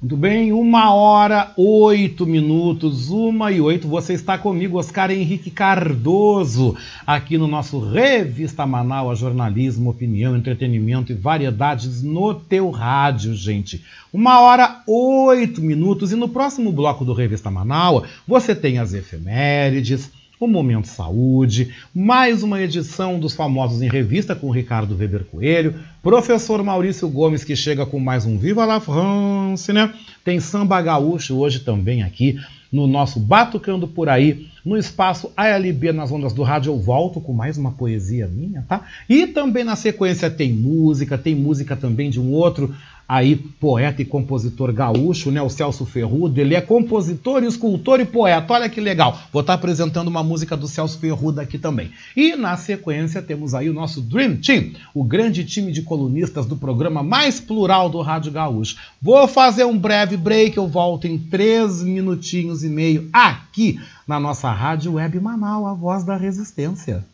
Muito bem, uma hora, oito minutos, uma e oito. Você está comigo, Oscar Henrique Cardoso, aqui no nosso Revista Manaus, jornalismo, opinião, entretenimento e variedades no teu rádio, gente. Uma hora, oito minutos. E no próximo bloco do Revista Manaus, você tem as efemérides, o Momento Saúde, mais uma edição dos Famosos em Revista com Ricardo Weber Coelho, professor Maurício Gomes que chega com mais um Viva la France, né? Tem samba gaúcho hoje também aqui no nosso Batucando Por Aí, no espaço ALB nas ondas do rádio. Eu volto com mais uma poesia minha, tá? E também na sequência tem música, tem música também de um outro aí poeta e compositor gaúcho, né, o Celso Ferrudo. Ele é compositor, escultor e poeta. Olha que legal. Vou estar apresentando uma música do Celso Ferrudo aqui também. E na sequência temos aí o nosso Dream Team, o grande time de colunistas do programa mais plural do Rádio Gaúcho. Vou fazer um breve break, eu volto em três minutinhos e meio aqui na nossa Rádio Web Manaus, a voz da resistência.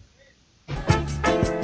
Você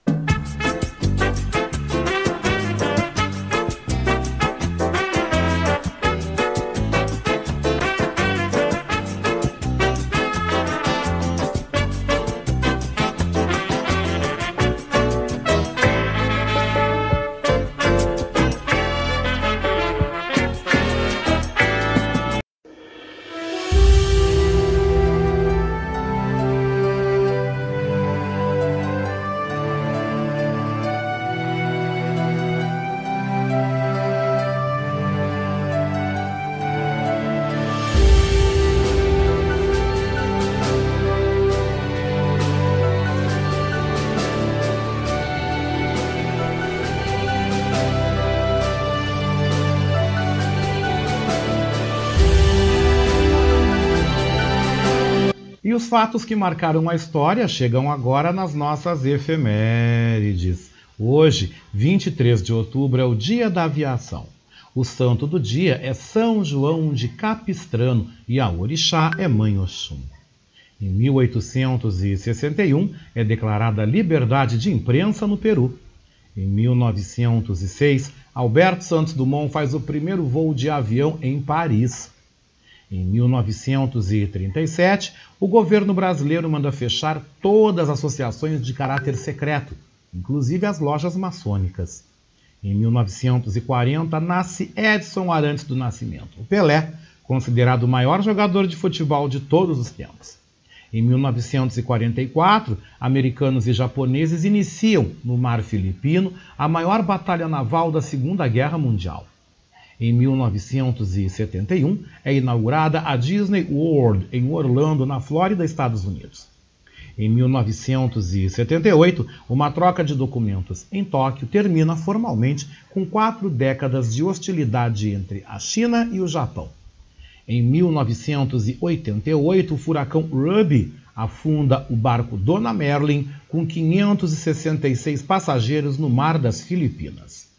Os fatos que marcaram a história chegam agora nas nossas efemérides. Hoje, 23 de outubro, é o Dia da Aviação. O santo do dia é São João de Capistrano e a orixá é Mãe Oxum. Em 1861 é declarada liberdade de imprensa no Peru. Em 1906, Alberto Santos Dumont faz o primeiro voo de avião em Paris. Em 1937, o governo brasileiro manda fechar todas as associações de caráter secreto, inclusive as lojas maçônicas. Em 1940, nasce Edson Arantes do Nascimento, o Pelé, considerado o maior jogador de futebol de todos os tempos. Em 1944, americanos e japoneses iniciam, no Mar Filipino, a maior batalha naval da Segunda Guerra Mundial. Em 1971, é inaugurada a Disney World em Orlando, na Flórida, Estados Unidos. Em 1978, uma troca de documentos em Tóquio termina formalmente com quatro décadas de hostilidade entre a China e o Japão. Em 1988, o furacão Ruby afunda o barco Dona Merlin com 566 passageiros no mar das Filipinas.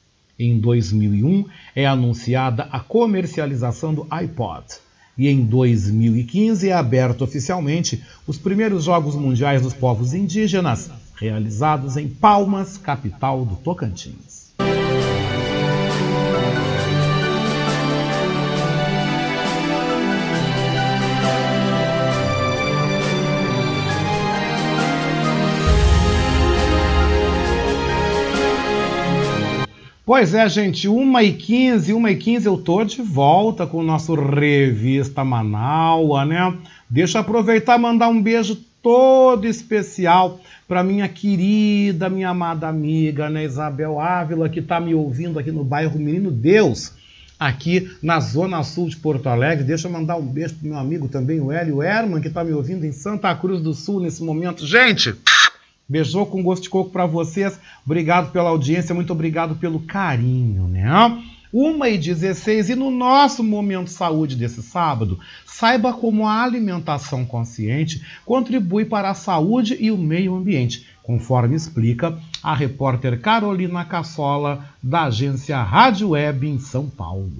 Em 2001 é anunciada a comercialização do iPod. E em 2015 é aberto oficialmente os primeiros Jogos Mundiais dos Povos Indígenas, realizados em Palmas, capital do Tocantins. Pois é, gente, 1h15, 1h15 eu tô de volta com o nosso Revista Manaua, né? Deixa eu aproveitar e mandar um beijo todo especial para minha querida, minha amada amiga, né, Isabel Ávila, que está me ouvindo aqui no bairro Menino Deus, aqui na Zona Sul de Porto Alegre. Deixa eu mandar um beijo pro meu amigo também, o Hélio Herman, que está me ouvindo em Santa Cruz do Sul nesse momento. Gente, Beijou com gosto de coco para vocês. Obrigado pela audiência, muito obrigado pelo carinho, né? 1 e 16 e no nosso momento saúde desse sábado, saiba como a alimentação consciente contribui para a saúde e o meio ambiente, conforme explica a repórter Carolina Cassola, da agência Rádio Web em São Paulo.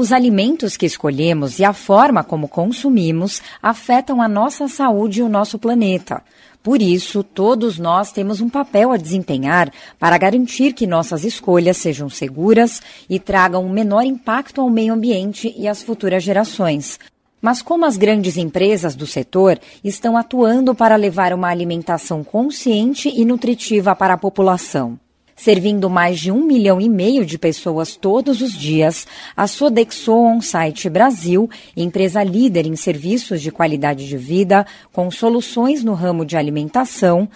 Os alimentos que escolhemos e a forma como consumimos afetam a nossa saúde e o nosso planeta. Por isso, todos nós temos um papel a desempenhar para garantir que nossas escolhas sejam seguras e tragam um menor impacto ao meio ambiente e às futuras gerações. Mas como as grandes empresas do setor estão atuando para levar uma alimentação consciente e nutritiva para a população? Servindo mais de um milhão e meio de pessoas todos os dias, a Sodexo On-Site Brasil, empresa líder em serviços de qualidade de vida, com soluções no ramo de alimentação,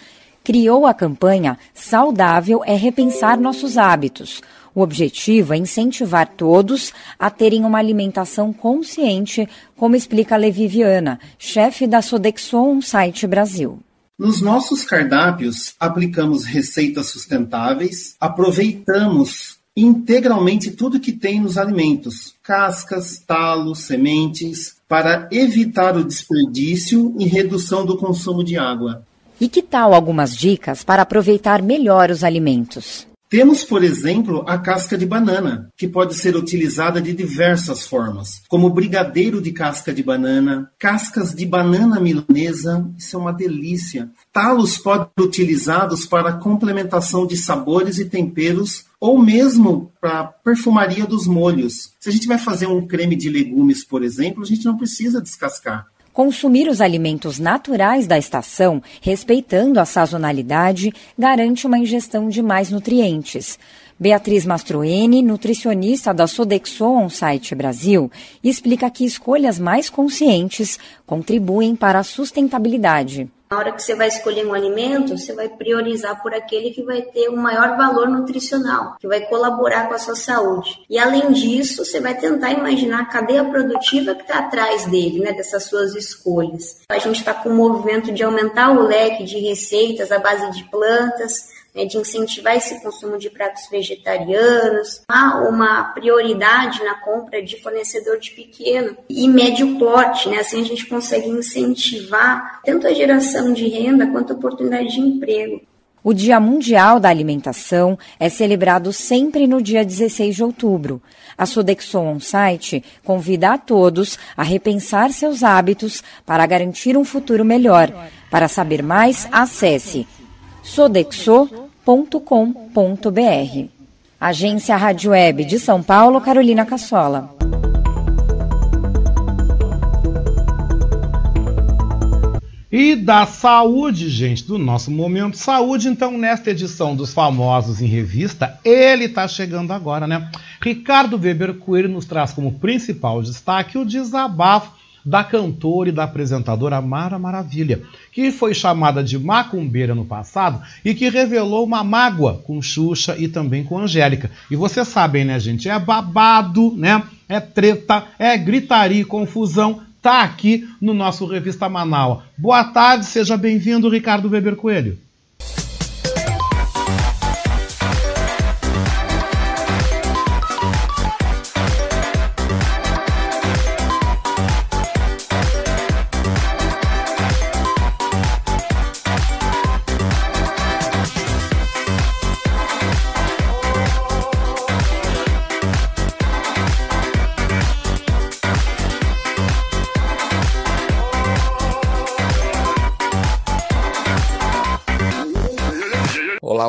criou a campanha Saudável é Repensar Nossos Hábitos. O objetivo é incentivar todos a terem uma alimentação consciente, como explica Levi Viana, chefe da Sodexo On-Site Brasil. Nos nossos cardápios, aplicamos receitas sustentáveis, aproveitamos integralmente tudo que tem nos alimentos, cascas, talos, sementes, para evitar o desperdício e redução do consumo de água. E que tal algumas dicas para aproveitar melhor os alimentos? Temos, por exemplo, a casca de banana, que pode ser utilizada de diversas formas, como brigadeiro de casca de banana, cascas de banana milanesa, isso é uma delícia. Talos podem ser utilizados para complementação de sabores e temperos ou mesmo para perfumaria dos molhos. Se a gente vai fazer um creme de legumes, por exemplo, a gente não precisa descascar. Consumir os alimentos naturais da estação, respeitando a sazonalidade, garante uma ingestão de mais nutrientes. Beatriz Mastroeni, nutricionista da Sodexo On-Site Brasil, explica que escolhas mais conscientes contribuem para a sustentabilidade. Na hora que você vai escolher um alimento, você vai priorizar por aquele que vai ter um maior valor nutricional, que vai colaborar com a sua saúde. E além disso, você vai tentar imaginar a cadeia produtiva que está atrás dele, né, dessas suas escolhas. A gente está com o movimento de aumentar o leque de receitas à base de plantas, né, de incentivar esse consumo de pratos vegetarianos, há uma prioridade na compra de fornecedor de pequeno e médio porte, né? Assim a gente consegue incentivar tanto a geração de renda quanto a oportunidade de emprego. O Dia Mundial da Alimentação é celebrado sempre no dia 16 de outubro. A Sodexo On-Site convida a todos a repensar seus hábitos para garantir um futuro melhor. Para saber mais, acesse sodexo.com.br. Agência Rádio Web de São Paulo, Carolina Cassola. E da saúde, gente, do nosso momento saúde. Então, nesta edição dos Famosos em Revista, ele está chegando agora, né? Ricardo Weber Coelho nos traz como principal destaque o desabafo da cantora e da apresentadora Mara Maravilha, que foi chamada de macumbeira no passado e que revelou uma mágoa com Xuxa e também com Angélica. E vocês sabem, né, gente? É babado, né? É treta, é gritaria e confusão está aqui no nosso Revista Manaus. Boa tarde, seja bem-vindo, Ricardo Weber Coelho.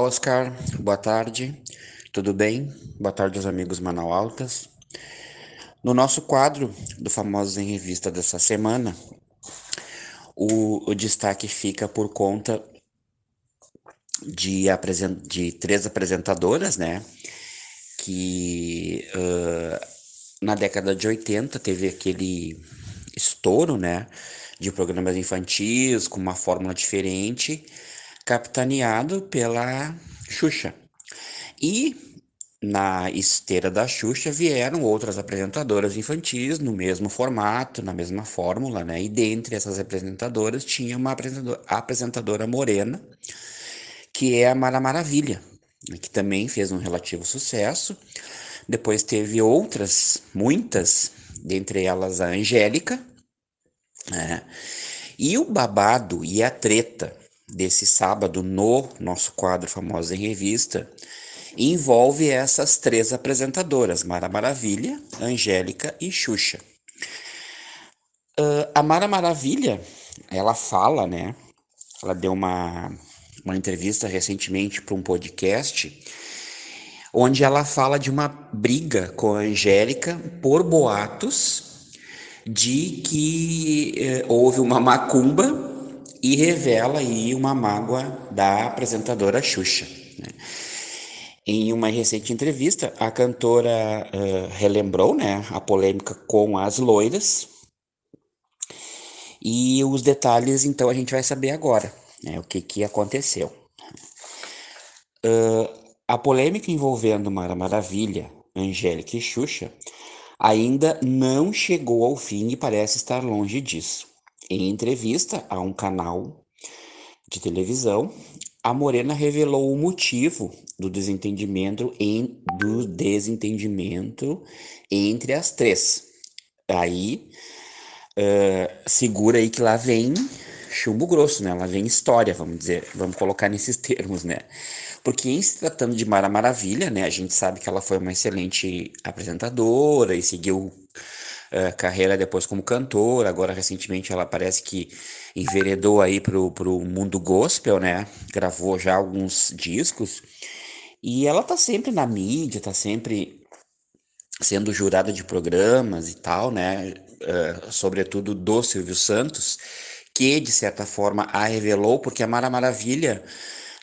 Oscar. Boa tarde. Tudo bem? Boa tarde aos amigos Manaualtas. No nosso quadro do Famosos em Revista dessa semana, o, o destaque fica por conta de, de três apresentadoras, né? Que uh, na década de 80 teve aquele estouro, né? De programas infantis com uma fórmula diferente capitaneado pela Xuxa. E na esteira da Xuxa vieram outras apresentadoras infantis no mesmo formato, na mesma fórmula, né? E dentre essas apresentadoras tinha uma apresentadora, morena, que é a Mara Maravilha, que também fez um relativo sucesso. Depois teve outras, muitas, dentre elas a Angélica, né? E o babado e a treta desse sábado no nosso quadro Famosos em Revista envolve essas três apresentadoras, Mara Maravilha, Angélica e Xuxa. Uh, a Mara Maravilha, ela fala, né? Ela deu uma, uma entrevista recentemente para um podcast onde ela fala de uma briga com a Angélica por boatos de que eh, houve uma macumba e revela aí uma mágoa da apresentadora Xuxa. Né? Em uma recente entrevista, a cantora uh, relembrou né, a polêmica com as loiras. E os detalhes, então, a gente vai saber agora, né, o que, que aconteceu. Uh, a polêmica envolvendo Mara Maravilha, Angélica e Xuxa ainda não chegou ao fim e parece estar longe disso. Em entrevista a um canal de televisão, a Morena revelou o motivo do desentendimento, em, do desentendimento entre as três. Aí, uh, segura aí que lá vem chumbo grosso, né? Lá vem história, vamos dizer, vamos colocar nesses termos, né? Porque em se tratando de Mara Maravilha, né? A gente sabe que ela foi uma excelente apresentadora e seguiu uh, carreira depois como cantora, agora recentemente ela parece que enveredou aí pro, pro mundo gospel, né? Gravou já alguns discos e ela tá sempre na mídia, tá sempre sendo jurada de programas e tal, né? Uh, sobretudo do Silvio Santos, que de certa forma a revelou, porque a Mara Maravilha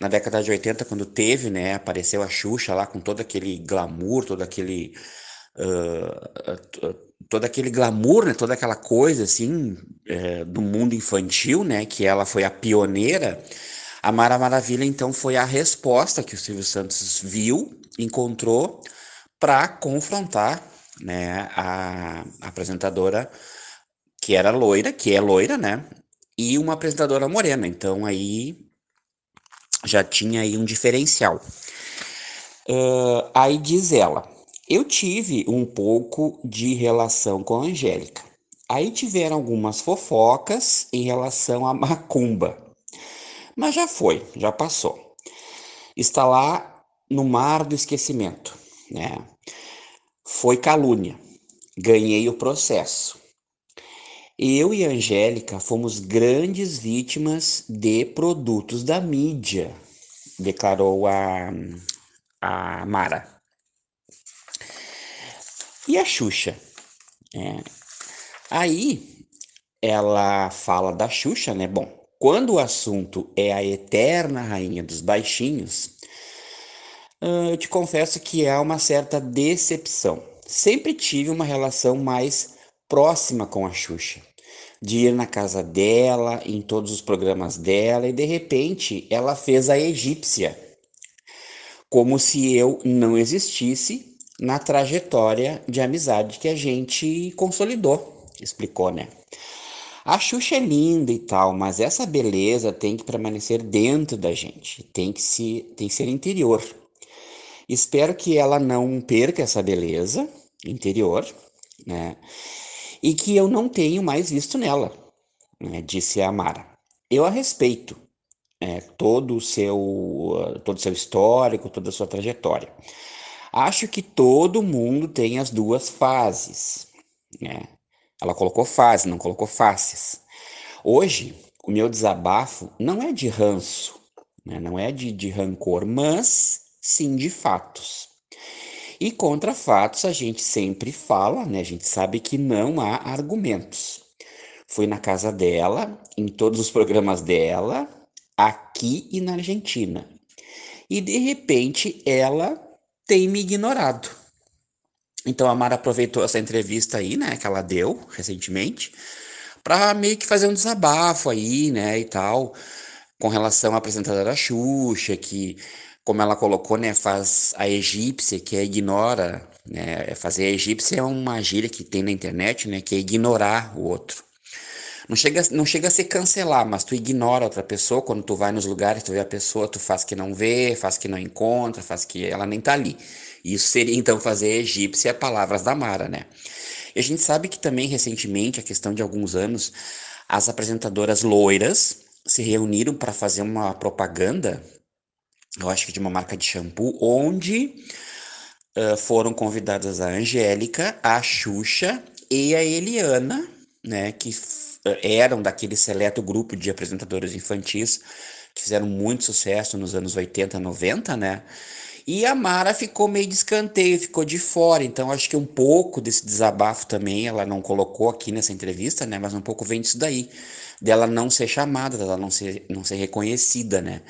na década de 80, quando teve, né, apareceu a Xuxa lá com todo aquele glamour, todo aquele uh, todo aquele glamour, né, toda aquela coisa assim é, do mundo infantil, né, que ela foi a pioneira. A Mara Maravilha então foi a resposta que o Silvio Santos viu, encontrou para confrontar, né, a, apresentadora que era loira, que é loira, né, e uma apresentadora morena. Então aí já tinha aí um diferencial. Uh, aí diz ela, eu tive um pouco de relação com a Angélica. Aí tiveram algumas fofocas em relação a macumba. Mas já foi, já passou. Está lá no mar do esquecimento, né? Foi calúnia. Ganhei o processo. Eu e a Angélica fomos grandes vítimas de produtos da mídia, declarou a, a Mara. E a Xuxa? É. Aí ela fala da Xuxa, né? Bom, quando o assunto é a eterna rainha dos baixinhos, eu te confesso que há uma certa decepção. Sempre tive uma relação mais próxima com a Xuxa, de ir na casa dela, em todos os programas dela, e de repente ela fez a egípcia, como se eu não existisse na trajetória de amizade que a gente consolidou, explicou, né? A Xuxa é linda e tal, mas essa beleza tem que permanecer dentro da gente, tem que, se, tem que ser interior. Espero que ela não perca essa beleza interior, né? E que eu não tenho mais visto nela, né? disse a Mara. Eu a respeito, é, todo o seu todo o seu histórico, toda a sua trajetória. Acho que todo mundo tem as duas fases, né? Ela colocou fase, não colocou faces. Hoje, o meu desabafo não é de ranço, né? não é de, de rancor, mas sim de fatos. E contra fatos a gente sempre fala, né? A gente sabe que não há argumentos. Fui na casa dela, em todos os programas dela, aqui e na Argentina. E de repente ela tem me ignorado. Então a Mara aproveitou essa entrevista aí, né, que ela deu recentemente, para meio que fazer um desabafo aí, né, e tal, com relação à apresentadora Xuxa, que, como ela colocou, né, faz a egípcia, que é ignora, né, fazer a egípcia é uma gíria que tem na internet, né, que é ignorar o outro. Não chega, não chega a se cancelar, mas tu ignora outra pessoa, quando tu vai nos lugares, tu vê a pessoa, tu faz que não vê, faz que não encontra, faz que ela nem tá ali. Isso seria então fazer egípcia palavras da Mara, né? E a gente sabe que também recentemente, a questão de alguns anos, as apresentadoras loiras se reuniram para fazer uma propaganda, eu acho que de uma marca de shampoo, onde uh, foram convidadas a Angélica, a Xuxa e a Eliana, né, que eram daquele seleto grupo de apresentadoras infantis que fizeram muito sucesso nos anos 80, 90, né? E a Mara ficou meio de escanteio, ficou de fora. Então, acho que um pouco desse desabafo também, ela não colocou aqui nessa entrevista, né? Mas um pouco vem disso daí, dela não ser chamada, dela não ser, não ser reconhecida, né?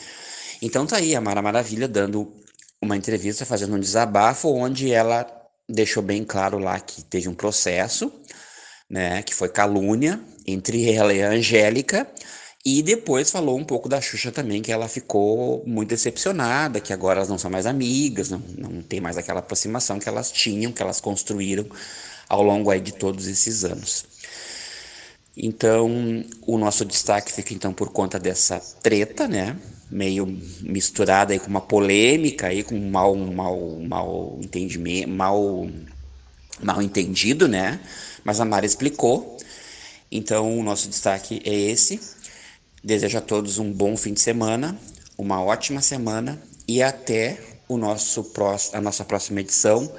Então tá aí a Mara Maravilha dando uma entrevista, fazendo um desabafo, onde ela deixou bem claro lá que teve um processo, né? Que foi calúnia entre ela e a Angélica e depois falou um pouco da Xuxa também, que ela ficou muito decepcionada, que agora elas não são mais amigas, não, não tem mais aquela aproximação que elas tinham, que elas construíram ao longo aí de todos esses anos. Então, o nosso destaque fica então por conta dessa treta, né? Meio misturada aí com uma polêmica aí, com mal, mal, mal entendimento, mal, mal entendido, né? Mas a Mara explicou. Então, o nosso destaque é esse. Desejo a todos um bom fim de semana, uma ótima semana e até o nosso próximo, a nossa próxima edição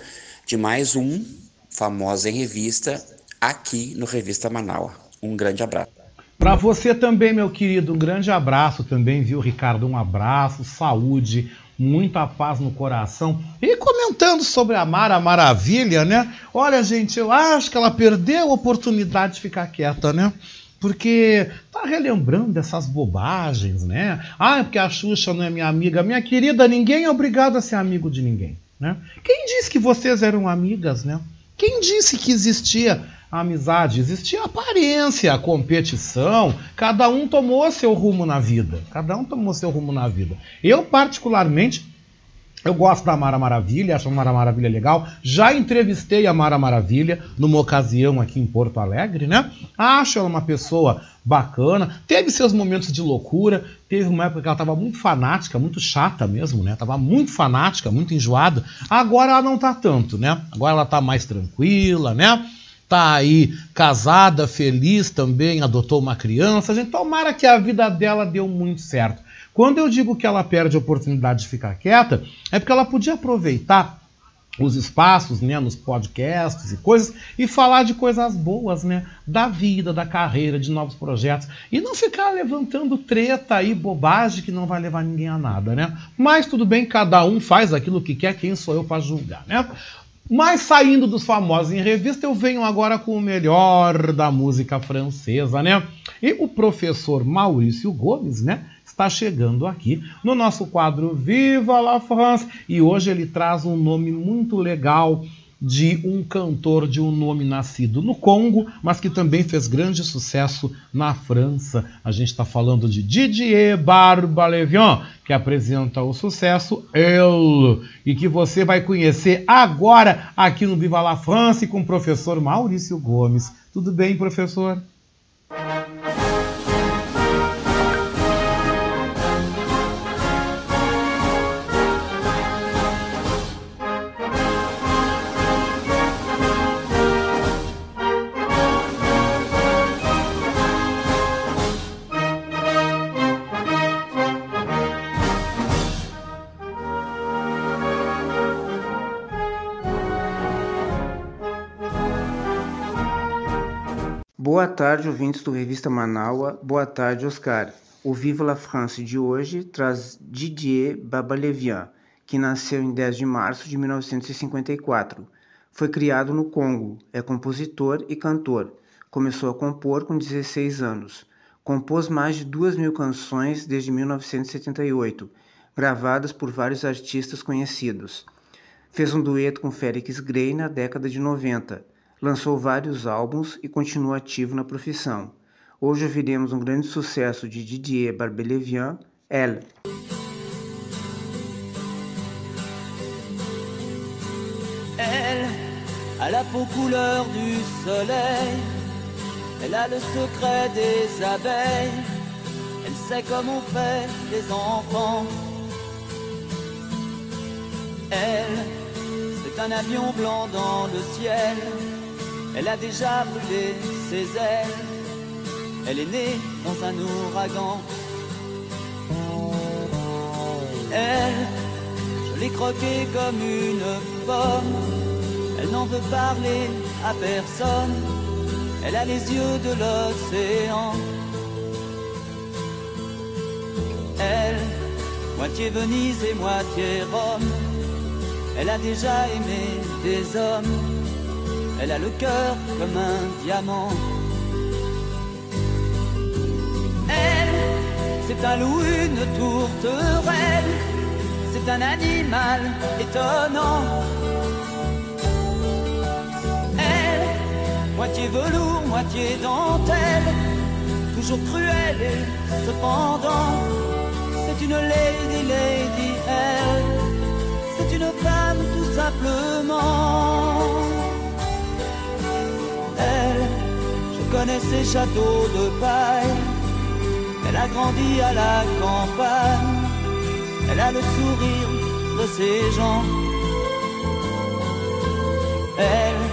de mais um Famosa em Revista aqui no Revista Manaus. Um grande abraço. Para você também, meu querido, um grande abraço também, viu, Ricardo? Um abraço, saúde, muita paz no coração. E comentando sobre a Mara Maravilha, né? Olha, gente, eu acho que ela perdeu a oportunidade de ficar quieta, né? porque tá relembrando dessas bobagens, né? Ah, é porque a Xuxa não é minha amiga. Minha querida, ninguém é obrigado a ser amigo de ninguém, né? Quem disse que vocês eram amigas, né? Quem disse que existia amizade? Existia aparência, competição. Cada um tomou seu rumo na vida. Cada um tomou seu rumo na vida. Eu, particularmente, Eu gosto da Mara Maravilha, acho a Mara Maravilha legal. Já entrevistei a Mara Maravilha numa ocasião aqui em Porto Alegre, né? Acho ela uma pessoa bacana. Teve seus momentos de loucura. Teve uma época que ela estava muito fanática, muito chata mesmo, né? Tava muito fanática, muito enjoada. Agora ela não tá tanto, né? Agora ela tá mais tranquila, né? Tá aí casada, feliz também, adotou uma criança. Gente, tomara que a vida dela deu muito certo. Quando eu digo que ela perde a oportunidade de ficar quieta, é porque ela podia aproveitar os espaços, né, nos podcasts e coisas e falar de coisas boas, né, da vida, da carreira, de novos projetos e não ficar levantando treta e bobagem que não vai levar ninguém a nada, né? Mas tudo bem, cada um faz aquilo que quer, quem sou eu para julgar, né? Mas saindo dos famosos em revista, eu venho agora com o melhor da música francesa, né? E o professor Maurício Gomes, né? Está chegando aqui no nosso quadro Viva la France e hoje ele traz um nome muito legal de um cantor de um nome nascido no Congo, mas que também fez grande sucesso na França. A gente está falando de Didier Barbalevian, que apresenta o sucesso El, e que você vai conhecer agora aqui no Viva la France com o professor Maurício Gomes. Tudo bem, professor? Boa tarde, ouvintes do Revista Manaua. Boa tarde, Oscar. O Viva la France de hoje traz Didier Babalevian, que nasceu em 10 de março de 1954. Foi criado no Congo, é compositor e cantor. Começou a compor com 16 anos. Compôs mais de duas mil canções desde 1978, gravadas por vários artistas conhecidos. Fez um dueto com Félix Grey na década de 90 lançou vários álbuns e continua ativo na profissão. Hoje ouviremos um grande sucesso de Didier Barbelevian, Elle. Elle a la peau couleur du soleil, elle a le secret des abeilles, elle sait comment fait les enfants. Elle, c'est un avion blanc dans le ciel elle a déjà brûlé ses ailes. Elle est née dans un ouragan. Elle, je l'ai croquée comme une pomme. Elle n'en veut parler à personne. Elle a les yeux de l'océan. Elle, moitié Venise et moitié Rome. Elle a déjà aimé des hommes elle a le cœur comme un diamant. Elle, c'est un loup, une tourterelle, c'est un animal étonnant. Elle, moitié velours, moitié dentelle, toujours cruelle et cependant, c'est une lady, lady, elle, c'est une femme tout simplement. Connaît ses châteaux de paille. Elle a grandi à la campagne. Elle a le sourire de ses gens. Elle,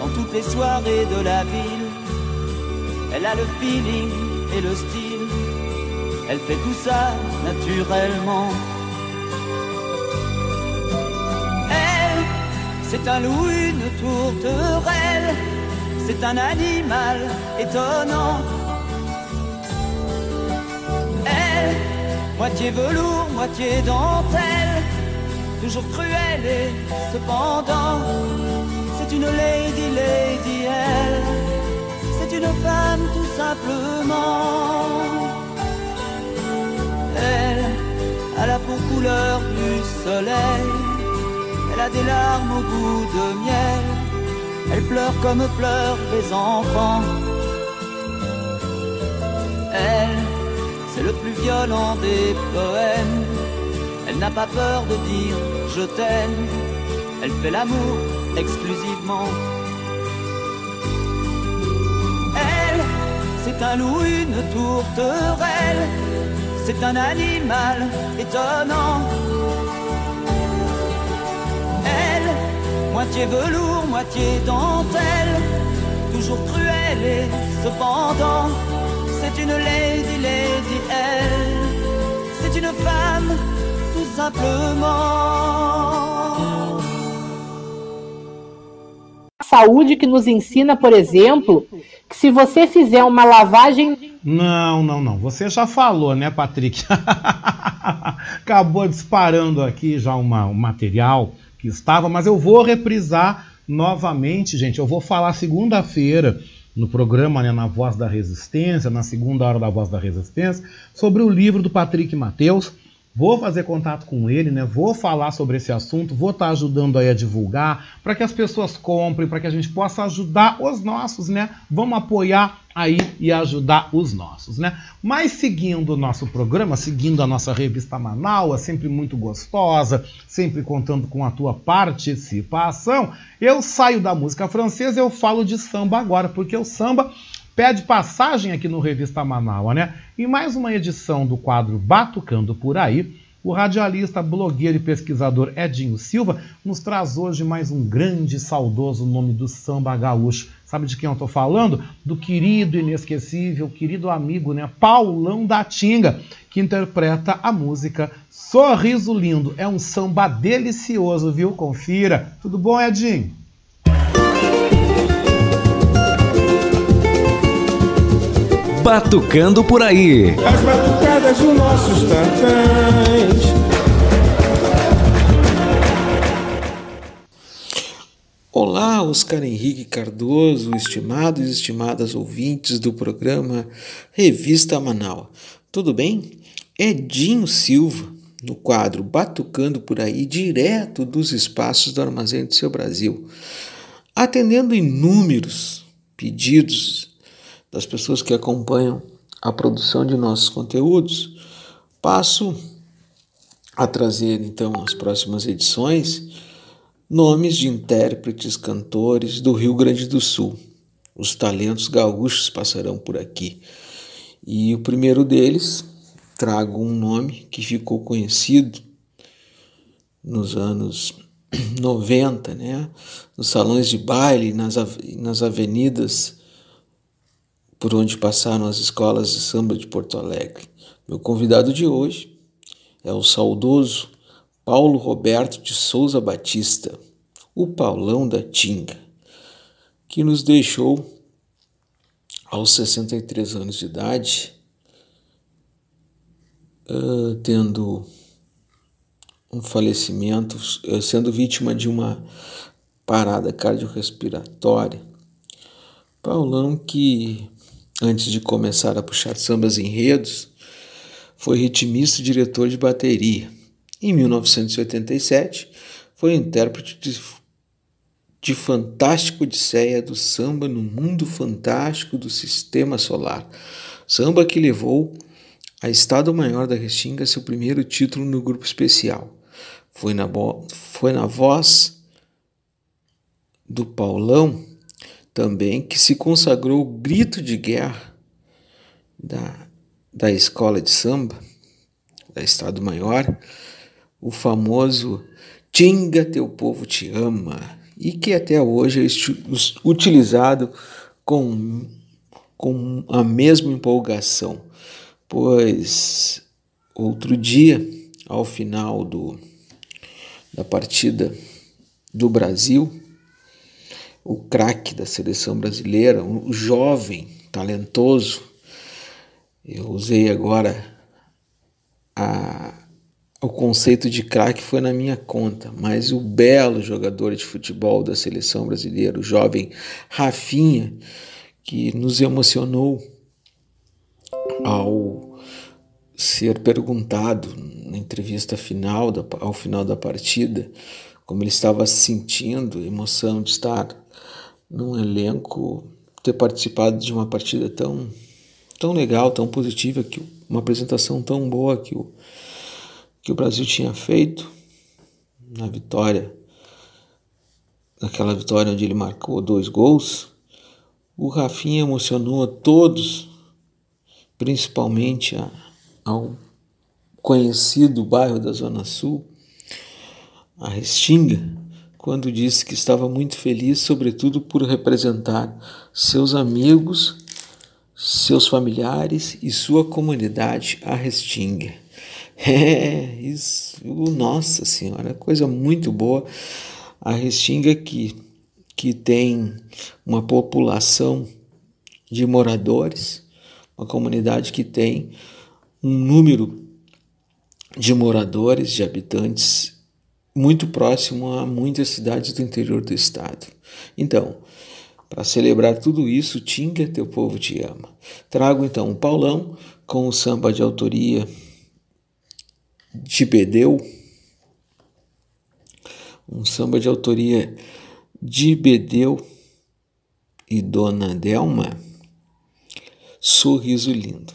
dans toutes les soirées de la ville, elle a le feeling et le style. Elle fait tout ça naturellement. Elle, c'est un loup, une tourterelle c'est un animal étonnant. Elle, moitié velours, moitié dentelle, toujours cruelle et cependant, c'est une lady, lady, elle, c'est une femme tout simplement. Elle a la peau couleur du soleil, elle a des larmes au goût de miel elle pleure comme pleurent les enfants. Elle, c'est le plus violent des poèmes. Elle n'a pas peur de dire je t'aime. Elle fait l'amour exclusivement. Elle, c'est un loup, une tourterelle. C'est un animal étonnant. Moitié velours, moitié dentelle. Toujours cruelle et cependant, c'est une lady, lady, elle. C'est une femme, tout simplement. saúde que nos ensina, por exemplo, que se você fizer uma lavagem. Não, não, não. Você já falou, né, Patrick? Acabou disparando aqui já uma, um material que estava, mas eu vou reprisar novamente, gente. Eu vou falar segunda-feira no programa, né, na Voz da Resistência, na segunda hora da Voz da Resistência, sobre o livro do Patrick Mateus Vou fazer contato com ele, né? Vou falar sobre esse assunto, vou estar tá ajudando aí a divulgar, para que as pessoas comprem, para que a gente possa ajudar os nossos, né? Vamos apoiar aí e ajudar os nossos, né? Mas seguindo o nosso programa, seguindo a nossa revista Manaus, sempre muito gostosa, sempre contando com a tua participação, eu saio da música francesa, eu falo de samba agora, porque o samba pede passagem aqui no Revista Manaus, né? Em mais uma edição do quadro Batucando por Aí, o radialista, blogueiro e pesquisador Edinho Silva nos traz hoje mais um grande e saudoso nome do samba gaúcho. Sabe de quem eu estou falando? Do querido, inesquecível, querido amigo, né? Paulão da Tinga, que interpreta a música Sorriso Lindo. É um samba delicioso, viu? Confira. Tudo bom, Edinho? Batucando por aí. As batucadas dos nossos tantãs. Olá, Oscar Henrique Cardoso, estimados e estimadas ouvintes do programa Revista Manaus. Tudo bem? Edinho Silva, no quadro Batucando por aí, direto dos espaços do Armazém do Seu Brasil, atendendo inúmeros pedidos das pessoas que acompanham a produção de nossos conteúdos, passo a trazer então nas próximas edições nomes de intérpretes, cantores do Rio Grande do Sul. Os talentos gaúchos passarão por aqui. E o primeiro deles trago um nome que ficou conhecido nos anos 90, né? nos salões de baile, nas, nas avenidas por onde passaram as escolas de samba de Porto Alegre. Meu convidado de hoje é o saudoso Paulo Roberto de Souza Batista, o Paulão da Tinga, que nos deixou aos 63 anos de idade, uh, tendo um falecimento, uh, sendo vítima de uma parada cardiorrespiratória. Paulão que Antes de começar a puxar sambas enredos, foi ritmista e diretor de bateria. Em 1987, foi intérprete de, de Fantástico Odisseia do samba no mundo fantástico do Sistema Solar. Samba que levou a Estado Maior da Restinga seu primeiro título no grupo especial. Foi na, foi na voz do Paulão também que se consagrou o grito de guerra da, da escola de samba, da Estado Maior, o famoso Tinga Teu Povo Te Ama, e que até hoje é utilizado com, com a mesma empolgação, pois outro dia, ao final do, da partida do Brasil, o craque da seleção brasileira, o jovem, talentoso. Eu usei agora a, o conceito de craque foi na minha conta, mas o belo jogador de futebol da seleção brasileira, o jovem Rafinha, que nos emocionou ao ser perguntado na entrevista final, ao final da partida, como ele estava se sentindo, emoção de estar num elenco, ter participado de uma partida tão, tão legal, tão positiva, que uma apresentação tão boa que o, que o Brasil tinha feito na vitória, naquela vitória onde ele marcou dois gols, o Rafinha emocionou a todos, principalmente a, ao conhecido bairro da Zona Sul, a Restinga, quando disse que estava muito feliz, sobretudo por representar seus amigos, seus familiares e sua comunidade, a Restinga. É, isso, nossa senhora, coisa muito boa. A Restinga que, que tem uma população de moradores, uma comunidade que tem um número de moradores, de habitantes muito próximo a muitas cidades do interior do estado. Então, para celebrar tudo isso, Tinga, teu povo te ama. Trago então o Paulão com o samba de autoria de Bedeu, um samba de autoria de Bedeu e Dona Delma, Sorriso Lindo.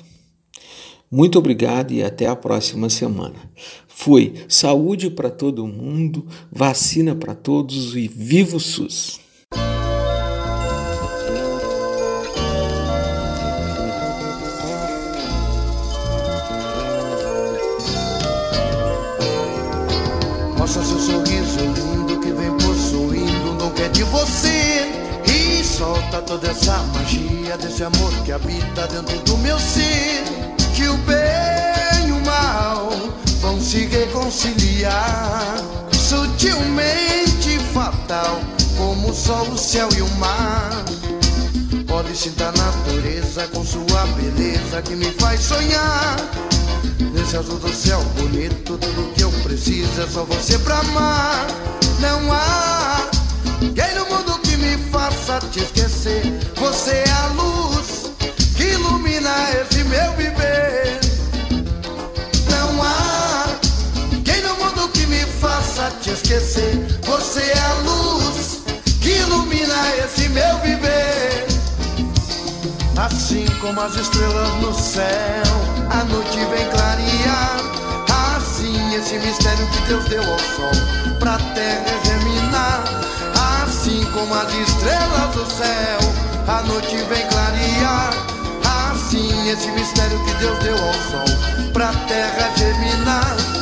Muito obrigado e até a próxima semana. Fui saúde para todo mundo, vacina para todos e viva o SUS! Mostra seu sorriso lindo que vem possuindo, não quer de você. E solta toda essa magia desse amor que habita dentro do meu ser. Que o bem e o mal vão se reconciliar. Sutilmente fatal, como o sol, o céu e o mar. Pode sinta a natureza com sua beleza que me faz sonhar. Nesse azul do céu bonito, tudo que eu preciso é só você pra amar. Não há ninguém no mundo que me faça te esquecer. Você é a luz que ilumina esse meu viver. Você é a luz que ilumina esse meu viver. Assim como as estrelas no céu, a noite vem clarear. Assim esse mistério que Deus deu ao sol, pra terra germinar. Assim como as estrelas do céu, a noite vem clarear. Assim esse mistério que Deus deu ao sol, pra terra germinar.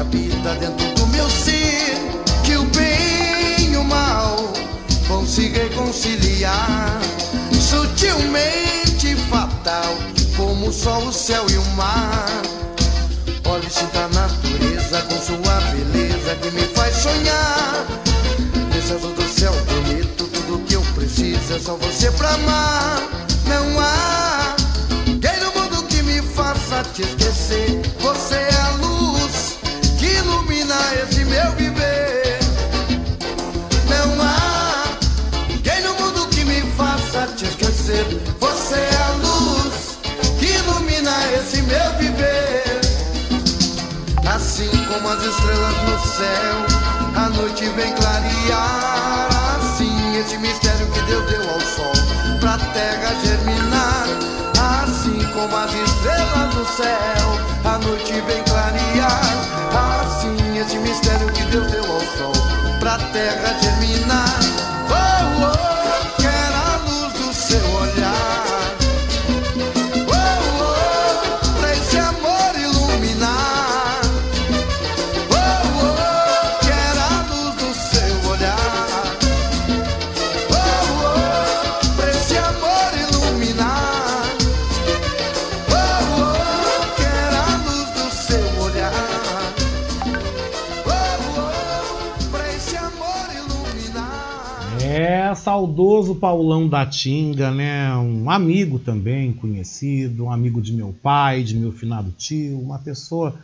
Habita dentro do meu ser. Que o bem e o mal vão se reconciliar. Sutilmente fatal, como o sol, o céu e o mar. Olhe e sinta a natureza com sua beleza que me faz sonhar. Nesse azul do céu bonito, tudo que eu preciso é só você pra amar. Não há ninguém no mundo que me faça te esquecer. As estrelas no céu, a noite vem clarear. Assim, esse mistério que Deus deu ao sol, pra terra germinar. Assim como as estrelas no céu, a noite vem clarear. Assim, esse mistério que Deus deu ao sol, pra terra germinar. Saudoso Paulão da Tinga, né? Um amigo também, conhecido, um amigo de meu pai, de meu finado tio, uma pessoa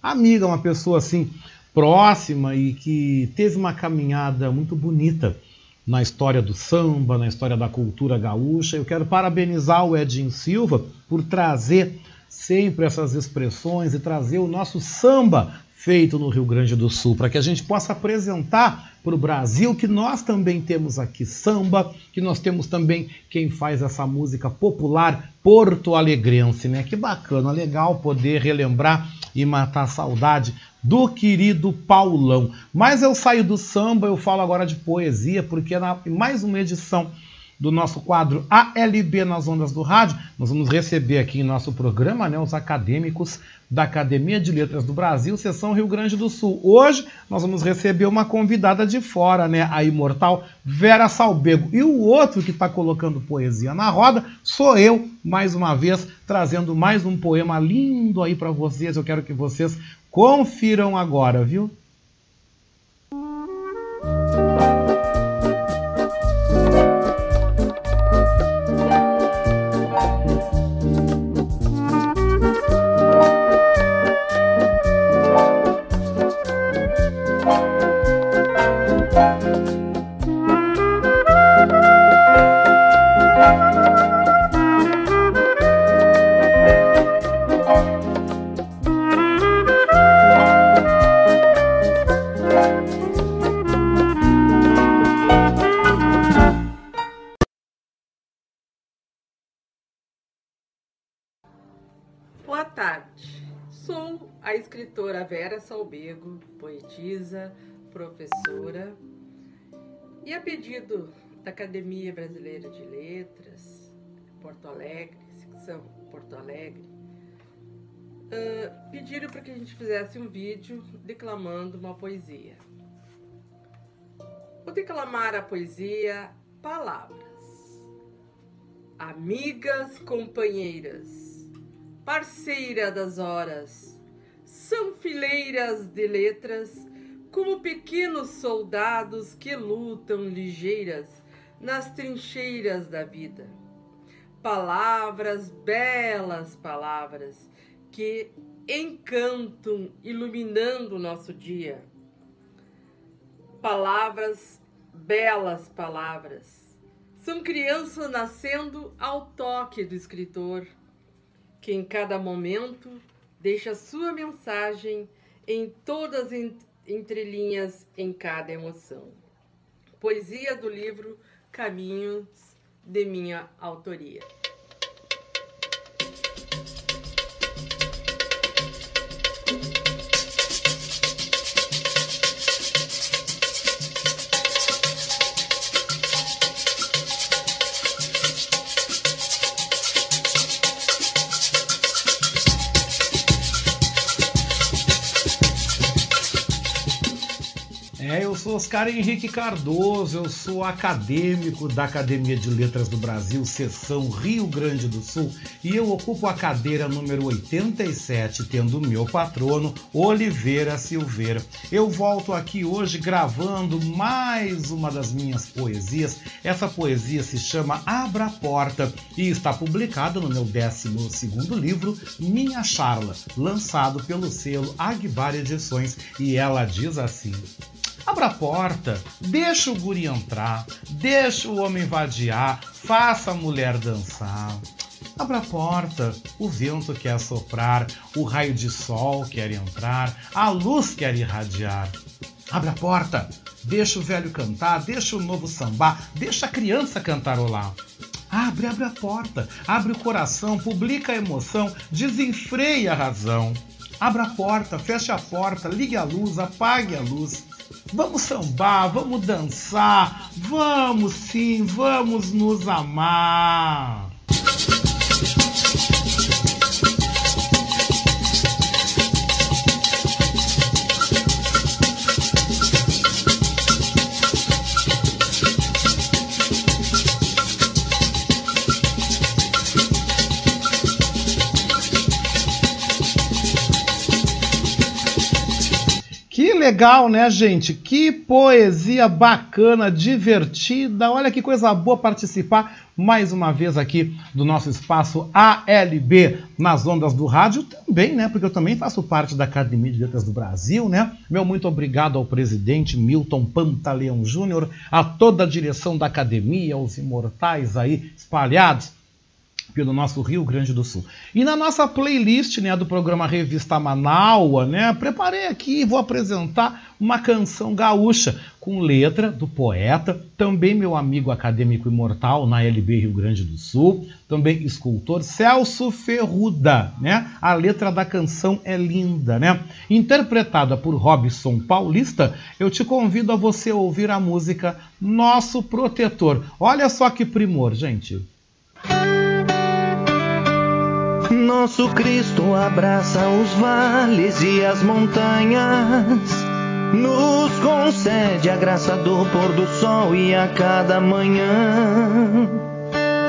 amiga, uma pessoa assim próxima e que teve uma caminhada muito bonita na história do samba, na história da cultura gaúcha. Eu quero parabenizar o Edinho Silva por trazer sempre essas expressões e trazer o nosso samba feito no Rio Grande do Sul, para que a gente possa apresentar para o Brasil que nós também temos aqui samba, que nós temos também quem faz essa música popular porto-alegrense, né? Que bacana, legal poder relembrar e matar a saudade do querido Paulão. Mas eu saio do samba, eu falo agora de poesia, porque na mais uma edição do nosso quadro ALB nas ondas do rádio, nós vamos receber aqui em nosso programa né, os acadêmicos da Academia de Letras do Brasil, seção Rio Grande do Sul. Hoje nós vamos receber uma convidada de fora, né, a imortal Vera Salbego. E o outro que está colocando poesia na roda sou eu, mais uma vez, trazendo mais um poema lindo aí para vocês. Eu quero que vocês confiram agora, viu? Salbego, poetisa, professora, e a pedido da Academia Brasileira de Letras, Porto Alegre, secção Porto Alegre, uh, pediram para que a gente fizesse um vídeo declamando uma poesia. Vou declamar a poesia Palavras. Amigas, companheiras, parceira das horas, são fileiras de letras, como pequenos soldados que lutam ligeiras nas trincheiras da vida. Palavras, belas palavras, que encantam, iluminando o nosso dia. Palavras, belas palavras, são crianças nascendo ao toque do escritor, que em cada momento Deixa sua mensagem em todas as entrelinhas em cada emoção. Poesia do livro Caminhos de minha autoria. Sou Oscar Henrique Cardoso, eu sou acadêmico da Academia de Letras do Brasil, seção Rio Grande do Sul, e eu ocupo a cadeira número 87, tendo meu patrono Oliveira Silveira. Eu volto aqui hoje gravando mais uma das minhas poesias. Essa poesia se chama Abra a Porta e está publicada no meu 12 livro, Minha Charla, lançado pelo selo Agbar Edições, e ela diz assim: Abra a porta, deixa o guri entrar, deixa o homem vadiar, faça a mulher dançar. Abra a porta, o vento quer soprar, o raio de sol quer entrar, a luz quer irradiar. Abra a porta, deixa o velho cantar, deixa o novo sambar, deixa a criança cantarolar. Abre, abre a porta, abre o coração, publica a emoção, desenfreia a razão. Abra a porta, feche a porta, ligue a luz, apague a luz. Vamos sambar, vamos dançar, vamos sim, vamos nos amar. Legal, né, gente? Que poesia bacana, divertida. Olha que coisa boa participar mais uma vez aqui do nosso espaço ALB nas ondas do rádio também, né? Porque eu também faço parte da Academia de Letras do Brasil, né? Meu muito obrigado ao presidente Milton Pantaleão Júnior, a toda a direção da academia, aos imortais aí espalhados pelo nosso Rio Grande do Sul. E na nossa playlist né, do programa Revista Manaua, né, preparei aqui e vou apresentar uma canção gaúcha com letra do poeta, também meu amigo acadêmico imortal na LB Rio Grande do Sul, também escultor Celso Ferruda, né? A letra da canção é linda, né? Interpretada por Robson Paulista, eu te convido a você ouvir a música Nosso Protetor. Olha só que primor, gente. Nosso Cristo abraça os vales e as montanhas, nos concede a graça do pôr do sol e a cada manhã.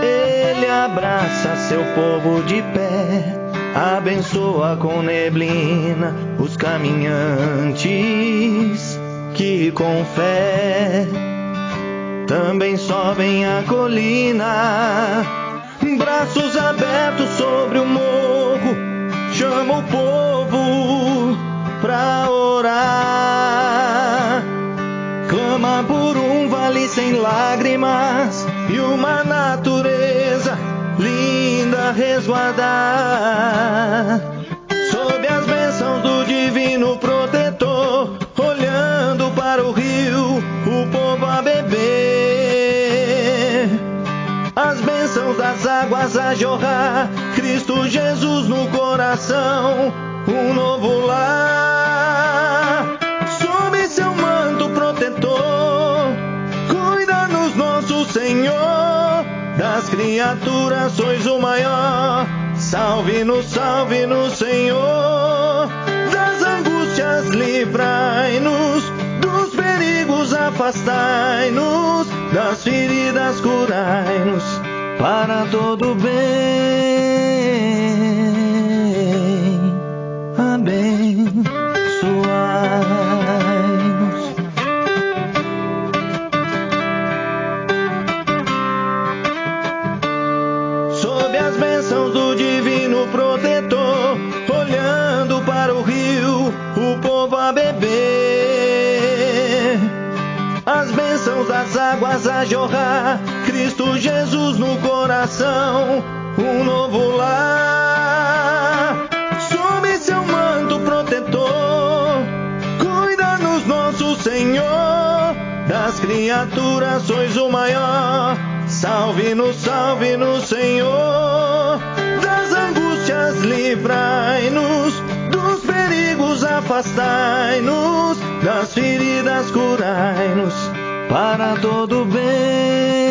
Ele abraça seu povo de pé, abençoa com neblina os caminhantes que com fé também sobem a colina braços abertos sobre o morro, chama o povo pra orar. Clama por um vale sem lágrimas e uma natureza linda resguardar. Sob as bênçãos do divino protetor, olhando para o rio, o povo a beber. As a jorrar, Cristo Jesus no coração, um novo lar. Sob seu manto protetor, cuida-nos, nosso Senhor. Das criaturas sois o maior, salve-nos, salve-nos, Senhor. Das angústias livrai-nos, dos perigos afastai-nos, das feridas curai-nos para todo bem. Abençoai-nos. Sob as bênçãos do divino protetor, olhando para o rio, o povo a beber. As bênçãos das águas a jorrar, Cristo Jesus no coração, um novo lar. Sob seu manto protetor, cuida-nos, nosso Senhor. Das criaturas sois o maior, salve-nos, salve-nos, Senhor. Das angústias livrai-nos, dos perigos afastai-nos, das feridas curai-nos para todo bem.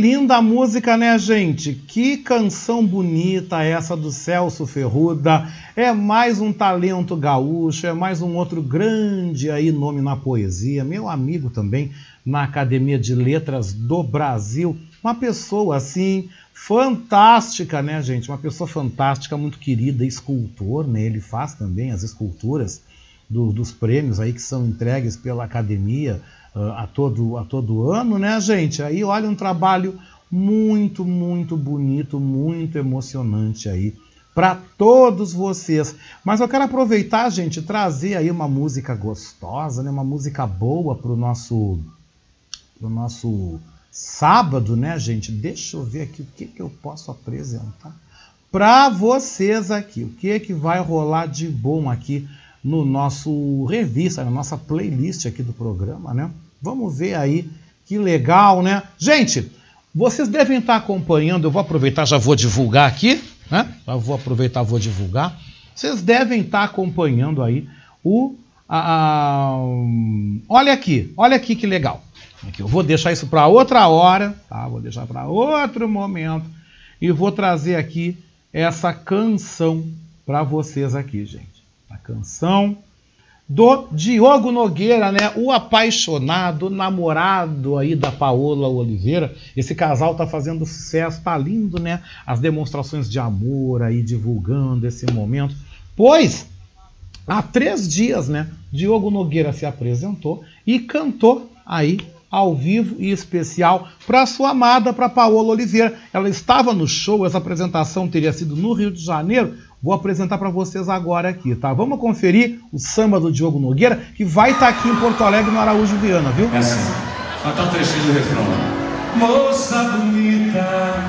Linda música, né, gente? Que canção bonita essa do Celso Ferruda. É mais um talento gaúcho, é mais um outro grande aí nome na poesia. Meu amigo também na Academia de Letras do Brasil. Uma pessoa assim fantástica, né, gente? Uma pessoa fantástica, muito querida, escultor, né? Ele faz também as esculturas do, dos prêmios aí que são entregues pela academia uh, a, todo, a todo ano, né, gente? Aí olha um trabalho muito, muito bonito, muito emocionante aí para todos vocês. Mas eu quero aproveitar, gente, trazer aí uma música gostosa, né, uma música boa para o nosso, pro nosso sábado, né, gente? Deixa eu ver aqui o que, que eu posso apresentar para vocês aqui. O que, que vai rolar de bom aqui no nosso revista, na nossa playlist aqui do programa, né? Vamos ver aí que legal, né? Gente, vocês devem estar acompanhando, eu vou aproveitar, já vou divulgar aqui, né? Já vou aproveitar, vou divulgar. Vocês devem estar acompanhando aí o. A, a, olha aqui, olha aqui que legal. Aqui, eu vou deixar isso para outra hora, tá? Vou deixar para outro momento e vou trazer aqui essa canção para vocês aqui, gente. A canção do Diogo Nogueira, né? O apaixonado, namorado aí da Paola Oliveira. Esse casal tá fazendo sucesso, tá lindo, né? As demonstrações de amor aí divulgando esse momento. Pois há três dias, né? Diogo Nogueira se apresentou e cantou aí ao vivo e especial para sua amada, para Paola Oliveira. Ela estava no show, essa apresentação teria sido no Rio de Janeiro. Vou apresentar para vocês agora aqui, tá? Vamos conferir o samba do Diogo Nogueira, que vai estar tá aqui em Porto Alegre, no Araújo Viana, viu? É assim. Cantar um trechinho do refrão. Moça bonita,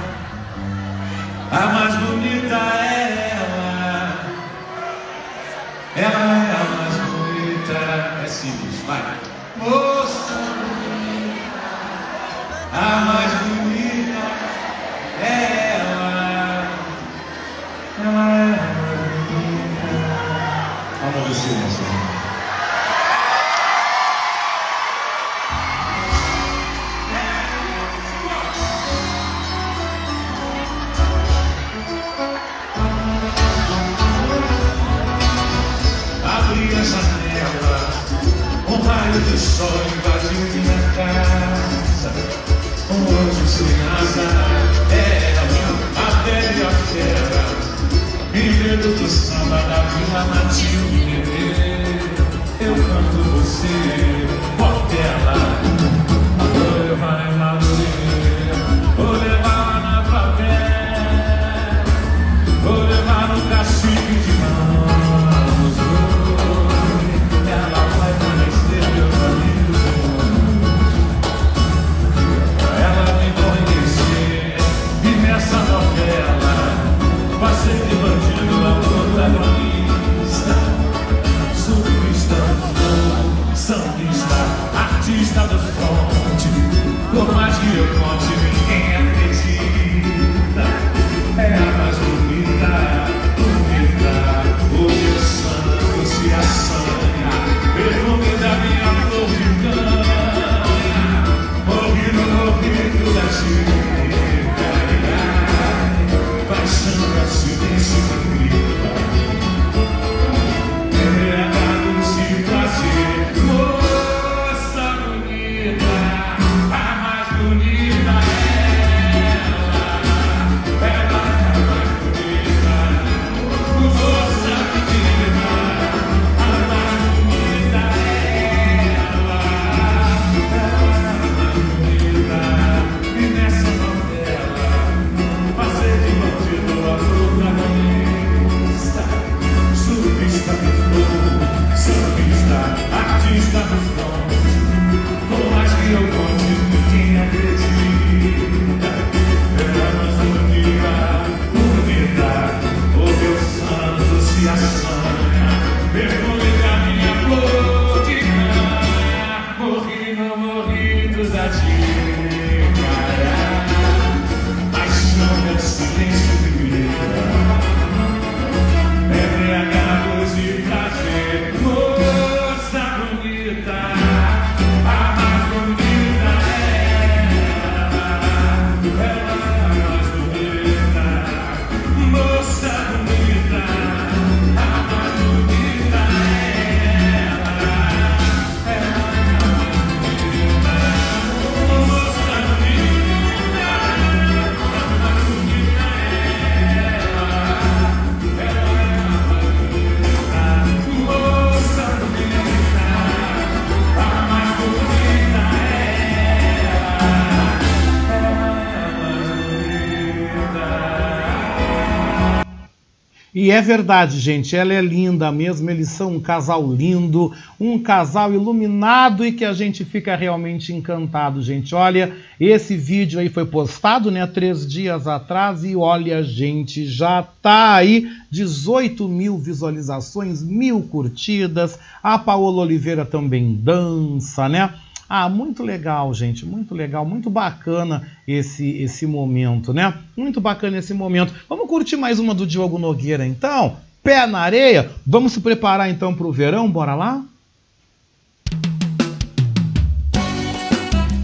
E é verdade, gente, ela é linda mesmo, eles são um casal lindo, um casal iluminado e que a gente fica realmente encantado, gente. Olha, esse vídeo aí foi postado, né, três dias atrás e olha, gente, já tá aí 18 mil visualizações, mil curtidas, a Paola Oliveira também dança, né? Ah, muito legal, gente, muito legal, muito bacana esse esse momento, né? Muito bacana esse momento. Vamos curtir mais uma do Diogo Nogueira, então? Pé na areia? Vamos se preparar então para o verão? Bora lá?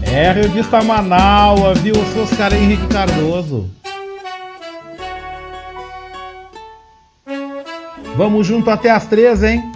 É, revista Manaus, viu? Eu sou Oscar Henrique Cardoso. Vamos junto até as três, hein?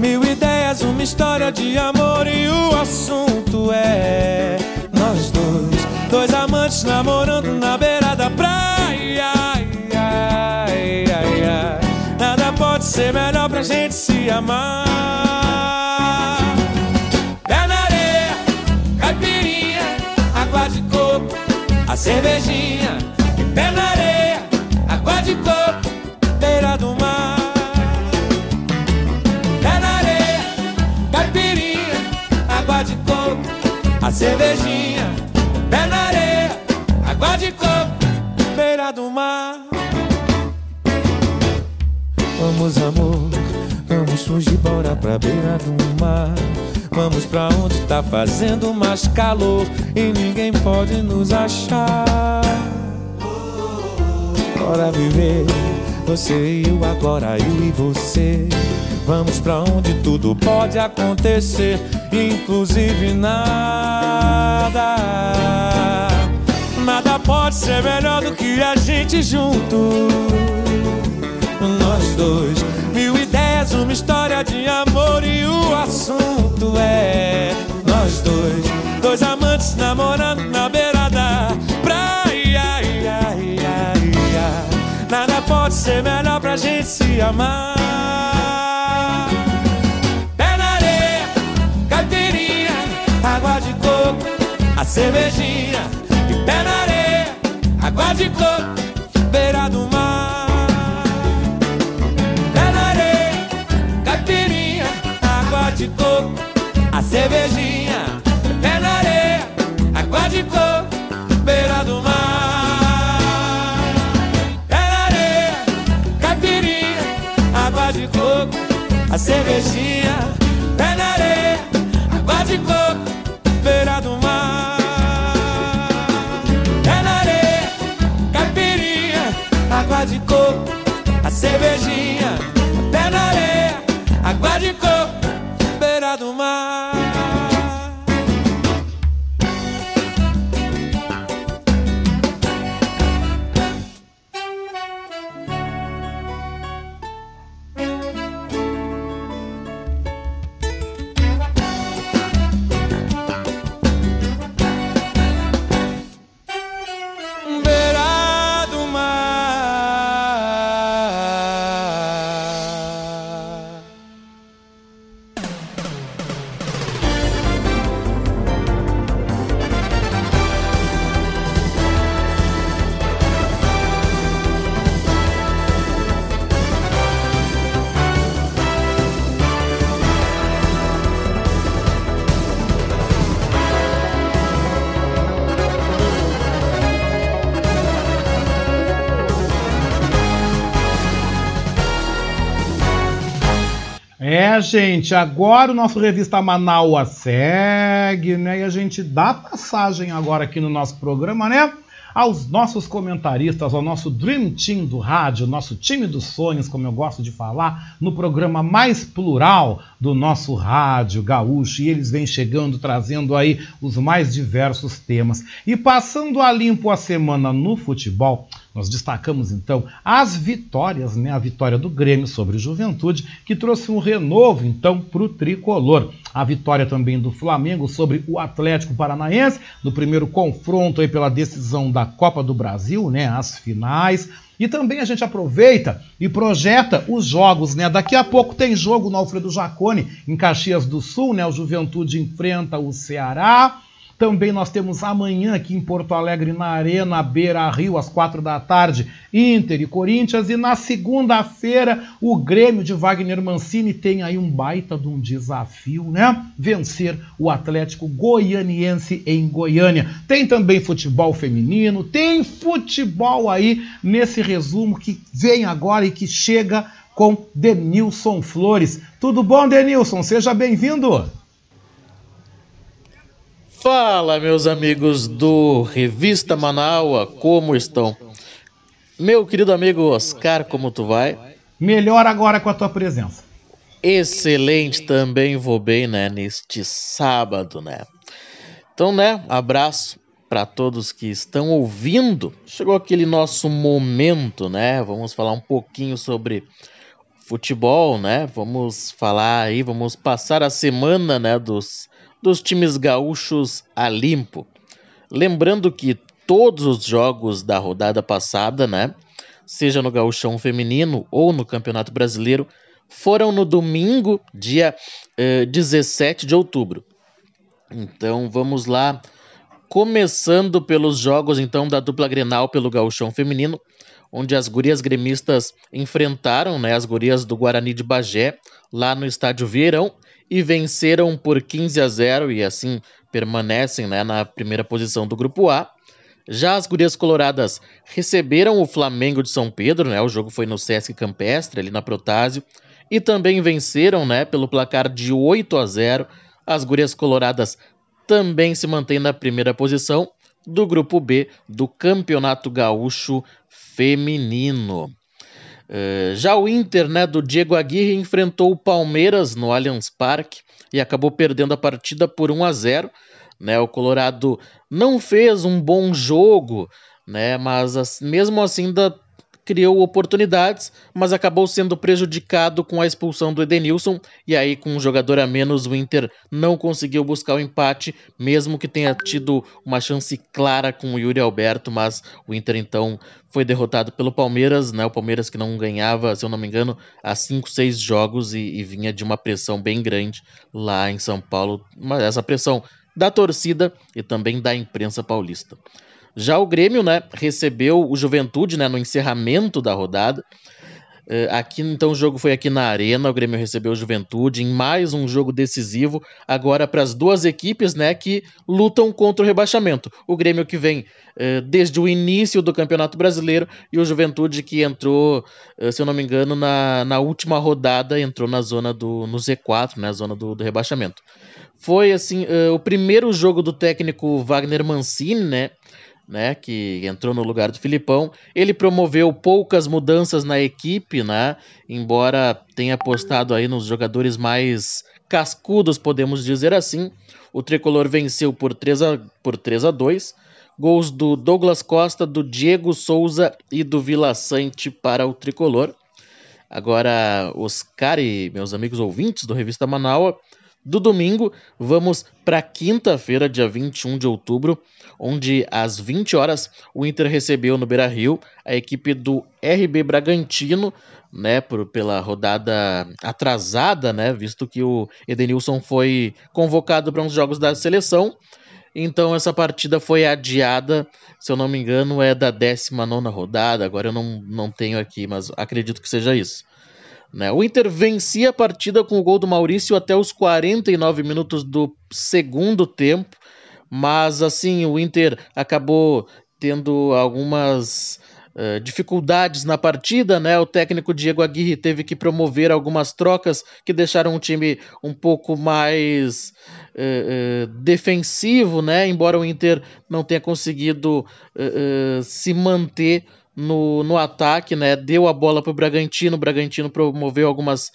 mil ideias, uma história de amor e o assunto é nós dois, dois amantes namorando na beira da praia. Ai, ai, ai. Nada pode ser melhor pra gente se amar. Pé na areia, caipirinha, água de coco, a cervejinha. Pé na areia, água de coco, cervejinha. Pé na areia, água de coco, beira do mar. Vamos, amor, vamos fugir, bora pra beira do mar. Vamos pra onde tá fazendo mais calor e ninguém pode nos achar. Bora viver, você eu agora, eu e você. Vamos pra onde tudo pode acontecer, inclusive nada. Nada pode ser melhor do que a gente junto. Nós dois, mil ideias, uma história de amor e o assunto é nós dois, dois amantes namorando na beira Nada pode ser melhor pra gente se amar. Pé na areia, caipirinha, água de coco, a cervejinha. E pé na areia, água de coco, beira do mar. Pé na areia, caipirinha, água de coco, a cervejinha. De coco, beira do mar. Pé na areia, caipirinha, água de coco, a cervejinha. Pé na areia, água de coco, Gente, agora o nosso Revista Manaua segue, né? E a gente dá passagem agora aqui no nosso programa, né? Aos nossos comentaristas, ao nosso Dream Team do rádio, nosso time dos sonhos, como eu gosto de falar, no programa mais plural do nosso rádio gaúcho. E eles vêm chegando, trazendo aí os mais diversos temas. E passando a limpo a semana no futebol, nós destacamos então as vitórias, né? A vitória do Grêmio sobre o Juventude, que trouxe um renovo então para o tricolor. A vitória também do Flamengo sobre o Atlético Paranaense, no primeiro confronto aí pela decisão da Copa do Brasil, né? As finais. E também a gente aproveita e projeta os jogos, né? Daqui a pouco tem jogo no Alfredo Jacone, em Caxias do Sul, né? O Juventude enfrenta o Ceará. Também nós temos amanhã aqui em Porto Alegre, na Arena Beira Rio, às quatro da tarde, Inter e Corinthians. E na segunda-feira, o Grêmio de Wagner Mancini tem aí um baita de um desafio, né? Vencer o Atlético Goianiense em Goiânia. Tem também futebol feminino, tem futebol aí nesse resumo que vem agora e que chega com Denilson Flores. Tudo bom, Denilson? Seja bem-vindo. Fala, meus amigos do Revista Manaua, como estão? Meu querido amigo Oscar, como tu vai? Melhor agora com a tua presença. Excelente, também vou bem, né, neste sábado, né? Então, né, abraço para todos que estão ouvindo. Chegou aquele nosso momento, né? Vamos falar um pouquinho sobre futebol, né? Vamos falar aí, vamos passar a semana, né, dos dos times gaúchos a limpo. Lembrando que todos os jogos da rodada passada, né, seja no gauchão feminino ou no Campeonato Brasileiro, foram no domingo, dia eh, 17 de outubro. Então vamos lá, começando pelos jogos então da dupla Grenal pelo gauchão feminino, onde as gurias gremistas enfrentaram né, as gurias do Guarani de Bagé, lá no estádio Vieirão, e venceram por 15 a 0 e assim permanecem né, na primeira posição do grupo A. Já as gurias coloradas receberam o Flamengo de São Pedro, né? O jogo foi no Sesc Campestre, ali na Protásio, e também venceram, né, pelo placar de 8 a 0. As gurias coloradas também se mantêm na primeira posição do grupo B do Campeonato Gaúcho Feminino. Eh, já o Inter, né, do Diego Aguirre, enfrentou o Palmeiras no Allianz Parque e acabou perdendo a partida por 1 a 0. Né, o Colorado não fez um bom jogo, né, mas mesmo assim ainda criou oportunidades, mas acabou sendo prejudicado com a expulsão do Edenilson. E aí, com um jogador a menos, o Inter não conseguiu buscar o empate, mesmo que tenha tido uma chance clara com o Yuri Alberto. Mas o Inter então foi derrotado pelo Palmeiras, né? O Palmeiras que não ganhava, se eu não me engano, há 5, 6 jogos e, e vinha de uma pressão bem grande lá em São Paulo. Mas essa pressão da torcida e também da imprensa paulista. Já o Grêmio, né, recebeu o Juventude, né, no encerramento da rodada. Uh, aqui, então, o jogo foi aqui na Arena, o Grêmio recebeu o Juventude em mais um jogo decisivo, agora para as duas equipes, né, que lutam contra o rebaixamento. O Grêmio que vem uh, desde o início do Campeonato Brasileiro e o Juventude que entrou, uh, se eu não me engano, na, na última rodada, entrou na zona do no Z4, né, zona do, do rebaixamento. Foi, assim, o primeiro jogo do técnico Wagner Mancini, né, né, que entrou no lugar do Filipão. Ele promoveu poucas mudanças na equipe, né, embora tenha apostado aí nos jogadores mais cascudos, podemos dizer assim. O tricolor venceu por 3 a, por 3 a 2. Gols do Douglas Costa, do Diego Souza e do Vila Sante para o tricolor. Agora, Oscar e meus amigos ouvintes do Revista Manaua, do domingo, vamos para quinta-feira, dia 21 de outubro, onde às 20 horas o Inter recebeu no Beira-Rio a equipe do RB Bragantino, né, por, pela rodada atrasada, né, visto que o Edenilson foi convocado para uns jogos da seleção. Então essa partida foi adiada, se eu não me engano, é da 19 rodada. Agora eu não, não tenho aqui, mas acredito que seja isso. Né? O Inter vencia a partida com o gol do Maurício até os 49 minutos do segundo tempo, mas assim o Inter acabou tendo algumas uh, dificuldades na partida, né? O técnico Diego Aguirre teve que promover algumas trocas que deixaram o time um pouco mais uh, uh, defensivo, né? Embora o Inter não tenha conseguido se manter no, no ataque, né? Deu a bola para o Bragantino. O Bragantino promoveu algumas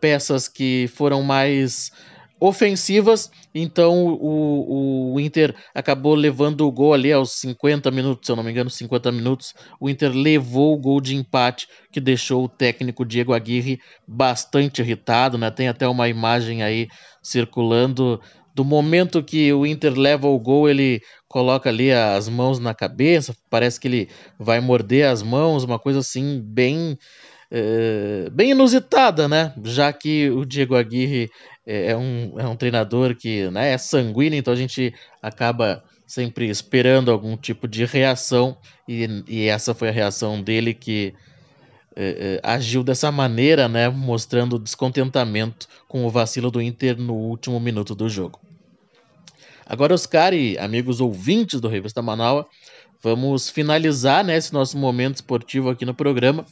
peças que foram mais ofensivas, então o, o Inter acabou levando o gol ali aos 50 minutos, se eu não me engano, 50 minutos. O Inter levou o gol de empate que deixou o técnico Diego Aguirre bastante irritado, né? Tem até uma imagem aí circulando do momento que o Inter leva o gol, ele coloca ali as mãos na cabeça, parece que ele vai morder as mãos, uma coisa assim bem é, bem inusitada, né? Já que o Diego Aguirre é, é um, é um treinador que né, é sanguíneo, então a gente acaba sempre esperando algum tipo de reação, e, e essa foi a reação dele que é, agiu dessa maneira, né, mostrando descontentamento com o vacilo do Inter no último minuto do jogo. Agora, Oscar e amigos ouvintes do Revista Manaus, vamos finalizar né, esse nosso momento esportivo aqui no programa,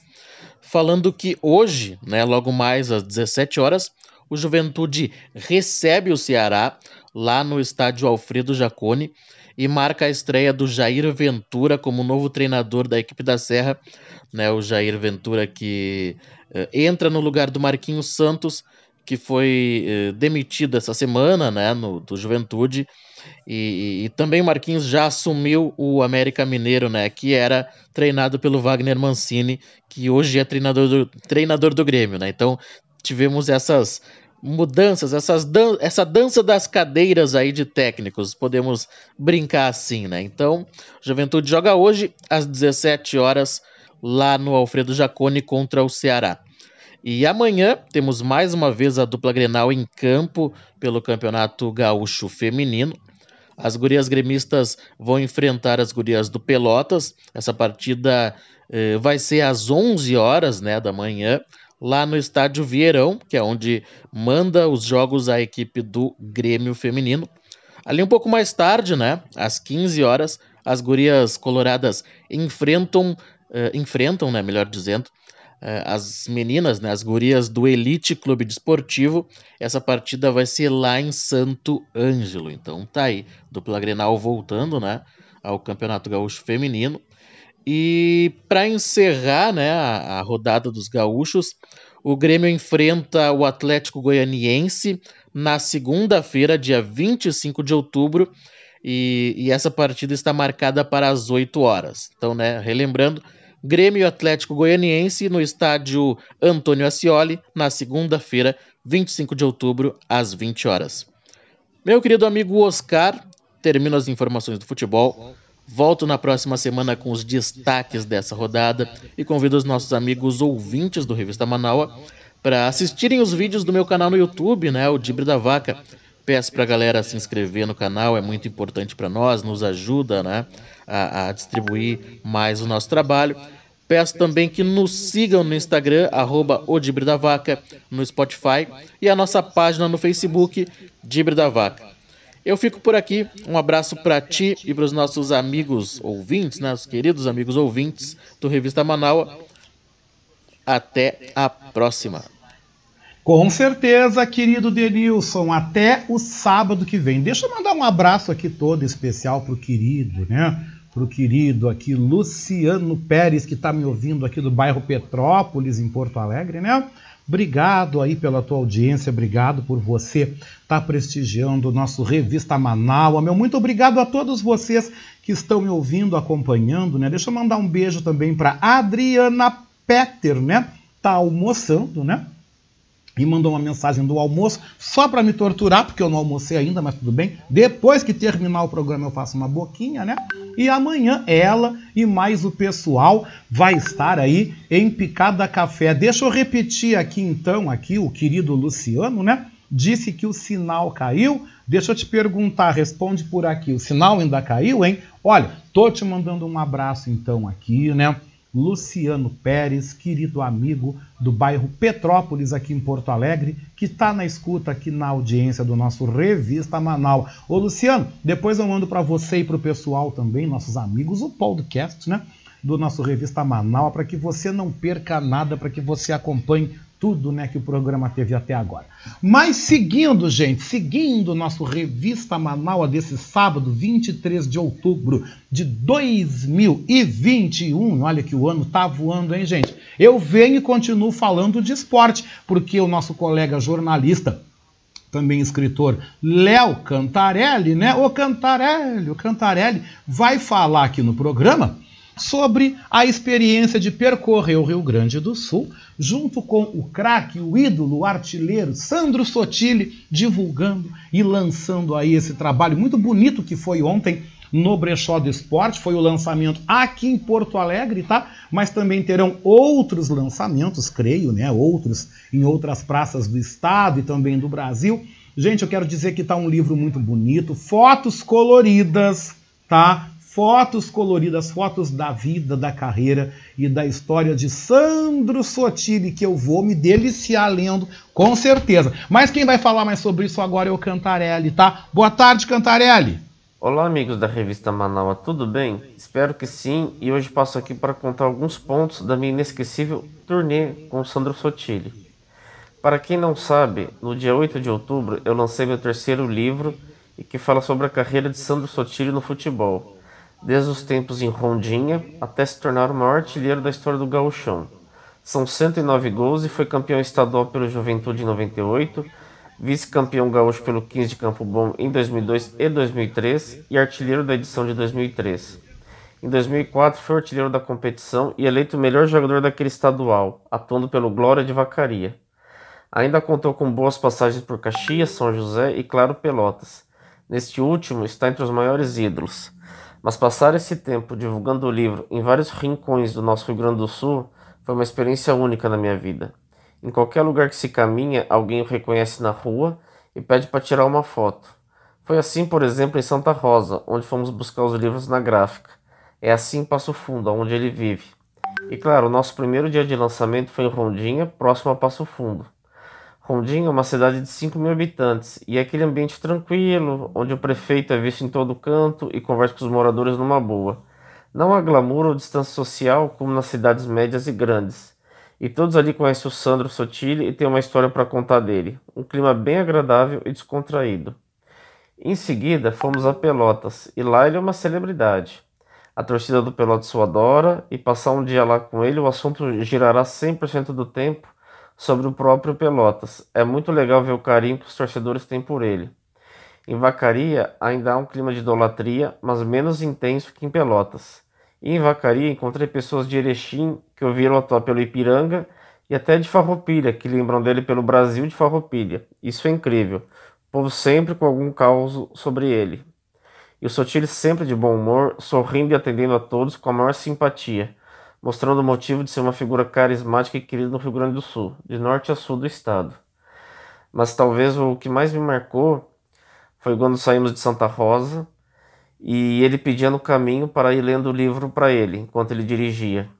falando que hoje, né, logo mais às 17 horas, o Juventude recebe o Ceará lá no estádio Alfredo Jaconi e marca a estreia do Jair Ventura como novo treinador da equipe da Serra. Né, o Jair Ventura que uh, entra no lugar do Marquinhos Santos, que foi uh, demitido essa semana né, no, do Juventude. E, e, também o Marquinhos já assumiu o América Mineiro, né, que era treinado pelo Wagner Mancini, que hoje é treinador do, treinador do Grêmio. Né? Então tivemos essas mudanças, essas dan essa dança das cadeiras aí de técnicos, podemos brincar assim, né? Então, Juventude joga hoje às 17 horas lá no Alfredo Jaconi contra o Ceará. E amanhã temos mais uma vez a dupla Grenal em campo pelo Campeonato Gaúcho Feminino. As gurias gremistas vão enfrentar as gurias do Pelotas. Essa partida eh, vai ser às 11 horas né, da manhã lá no estádio Vieirão, que é onde manda os jogos a equipe do Grêmio Feminino. Ali um pouco mais tarde, né, às 15 horas, as gurias coloradas enfrentam, uh, enfrentam, né, melhor dizendo, as meninas, né, as gurias do Elite Clube Desportivo. Essa partida vai ser lá em Santo Ângelo. Então tá aí, dupla Grenal voltando, né, ao Campeonato Gaúcho Feminino. E para encerrar né, a, a, rodada dos gaúchos, o Grêmio enfrenta o Atlético Goianiense na segunda-feira, dia 25 de outubro, e, e, essa partida está marcada para as 8 horas. Então, né, relembrando, Grêmio Atlético Goianiense no estádio Antônio Ascioli, na segunda-feira, 25 de outubro, às 20 horas. Meu querido amigo Oscar, termino as informações do futebol. Volto na próxima semana com os destaques dessa rodada e convido os nossos amigos ouvintes do Revista Manaua para assistirem os vídeos do meu canal no YouTube, né, o Dibre da Vaca. Peço para a galera se inscrever no canal, é muito importante para nós, nos ajuda né, a, a, distribuir mais o nosso trabalho. Peço também que nos sigam no Instagram, arroba da Vaca, no Spotify e a nossa página no Facebook, Dibre da Vaca. Eu fico por aqui. Um abraço para ti e para os nossos amigos ouvintes, né, os queridos amigos ouvintes do Revista Manaua. Até a próxima. Com certeza, querido Denilson, até o sábado que vem. Deixa eu mandar um abraço aqui todo especial pro querido, né? Pro querido aqui Luciano Pérez, que está me ouvindo aqui do bairro Petrópolis, em Porto Alegre, né? Obrigado aí pela tua audiência, obrigado por você estar tá prestigiando o nosso Revista Manaus. Meu muito obrigado a todos vocês que estão me ouvindo, acompanhando, né? Deixa eu mandar um beijo também para Adriana Petter, né? Tá almoçando, né? E mandou uma mensagem do almoço só para me torturar, porque eu não almocei ainda, mas tudo bem. Depois que terminar o programa eu faço uma boquinha, né? E amanhã ela e mais o pessoal vai estar aí em Picada Café. Deixa eu repetir aqui então, aqui o querido Luciano, né? Disse que o sinal caiu. Deixa eu te perguntar, responde por aqui. O sinal ainda caiu, hein? Olha, tô te mandando um abraço então aqui, né? Luciano Pérez, querido amigo do bairro Petrópolis, aqui em Porto Alegre, que está na escuta aqui na audiência do nosso Revista Manaus. Ô Luciano, depois eu mando para você e para o pessoal também, nossos amigos, o podcast, né? Do nosso Revista Manaus, para que você não perca nada, para que você acompanhe tudo né, que o programa teve até agora. Mas seguindo, gente, seguindo o nosso Revista Manaus desse sábado, 23 de outubro de 2021, olha que o ano tá voando, hein, gente? Eu venho e continuo falando de esporte, porque o nosso colega jornalista também escritor Léo Cantarelli, né? O Cantarelli, o Cantarelli vai falar aqui no programa sobre a experiência de percorrer o Rio Grande do Sul, junto com o craque, o ídolo, o artilheiro Sandro Sotile, divulgando e lançando aí esse trabalho muito bonito que foi ontem no Brechó do Esporte, foi o lançamento aqui em Porto Alegre, tá? Mas também terão outros lançamentos, creio, né? Outros em outras praças do estado e também do Brasil. Gente, eu quero dizer que tá um livro muito bonito, fotos coloridas, tá? Fotos coloridas, fotos da vida, da carreira e da história de Sandro Sotile, que eu vou me deliciar lendo, com certeza. Mas quem vai falar mais sobre isso agora é o Cantarelli, tá? Boa tarde, Cantarelli! Olá, amigos da revista Manaus, tudo bem? Espero que sim, e hoje passo aqui para contar alguns pontos da minha inesquecível turnê com Sandro Sotile. Para quem não sabe, no dia 8 de outubro eu lancei meu terceiro livro e que fala sobre a carreira de Sandro Sotile no futebol desde os tempos em Rondinha até se tornar o maior artilheiro da história do gauchão. São 109 gols e foi campeão estadual pelo Juventude em 98, vice-campeão gaúcho pelo 15 de Campo Bom em 2002 e 2003 e artilheiro da edição de 2003. Em 2004 foi artilheiro da competição e eleito o melhor jogador daquele estadual, atuando pelo Glória de Vacaria. Ainda contou com boas passagens por Caxias, São José e Claro Pelotas. Neste último está entre os maiores ídolos. Mas passar esse tempo divulgando o livro em vários rincões do nosso Rio Grande do Sul foi uma experiência única na minha vida. Em qualquer lugar que se caminha, alguém o reconhece na rua e pede para tirar uma foto. Foi assim, por exemplo, em Santa Rosa, onde fomos buscar os livros na gráfica. É assim em Passo Fundo, onde ele vive. E claro, o nosso primeiro dia de lançamento foi em Rondinha, próximo a Passo Fundo. Rondinha é uma cidade de 5 mil habitantes e é aquele ambiente tranquilo, onde o prefeito é visto em todo canto e conversa com os moradores numa boa. Não há glamour ou distância social como nas cidades médias e grandes. E todos ali conhecem o Sandro Sotile e têm uma história para contar dele. Um clima bem agradável e descontraído. Em seguida, fomos a Pelotas e lá ele é uma celebridade. A torcida do Pelotas o adora e passar um dia lá com ele, o assunto girará 100% do tempo sobre o próprio Pelotas. É muito legal ver o carinho que os torcedores têm por ele. Em Vacaria ainda há um clima de idolatria, mas menos intenso que em Pelotas. E em Vacaria encontrei pessoas de Erechim que ouviram atuar pelo Ipiranga e até de Farroupilha, que lembram dele pelo Brasil de Farroupilha. Isso é incrível. O povo sempre com algum caos sobre ele. E o Sotile sempre de bom humor, sorrindo e atendendo a todos com a maior simpatia mostrando o motivo de ser uma figura carismática e querida no Rio Grande do Sul, de norte a sul do estado. Mas talvez o que mais me marcou foi quando saímos de Santa Rosa e ele pedia no caminho para ir lendo o livro para ele, enquanto ele dirigia.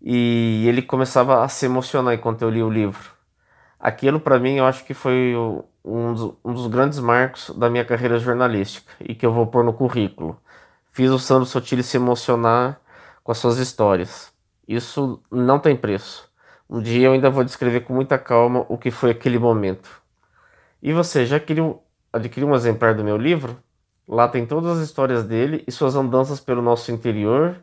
E ele começava a se emocionar enquanto eu lia o livro. Aquilo para mim eu acho que foi um dos, um dos, grandes marcos da minha carreira jornalística e que eu vou pôr no currículo. Fiz o Sandro Sotile se emocionar com as suas histórias. Isso não tem preço. Um dia eu ainda vou descrever com muita calma o que foi aquele momento. E você já adquiriu, adquiriu um exemplar do meu livro? Lá tem todas as histórias dele e suas andanças pelo nosso interior,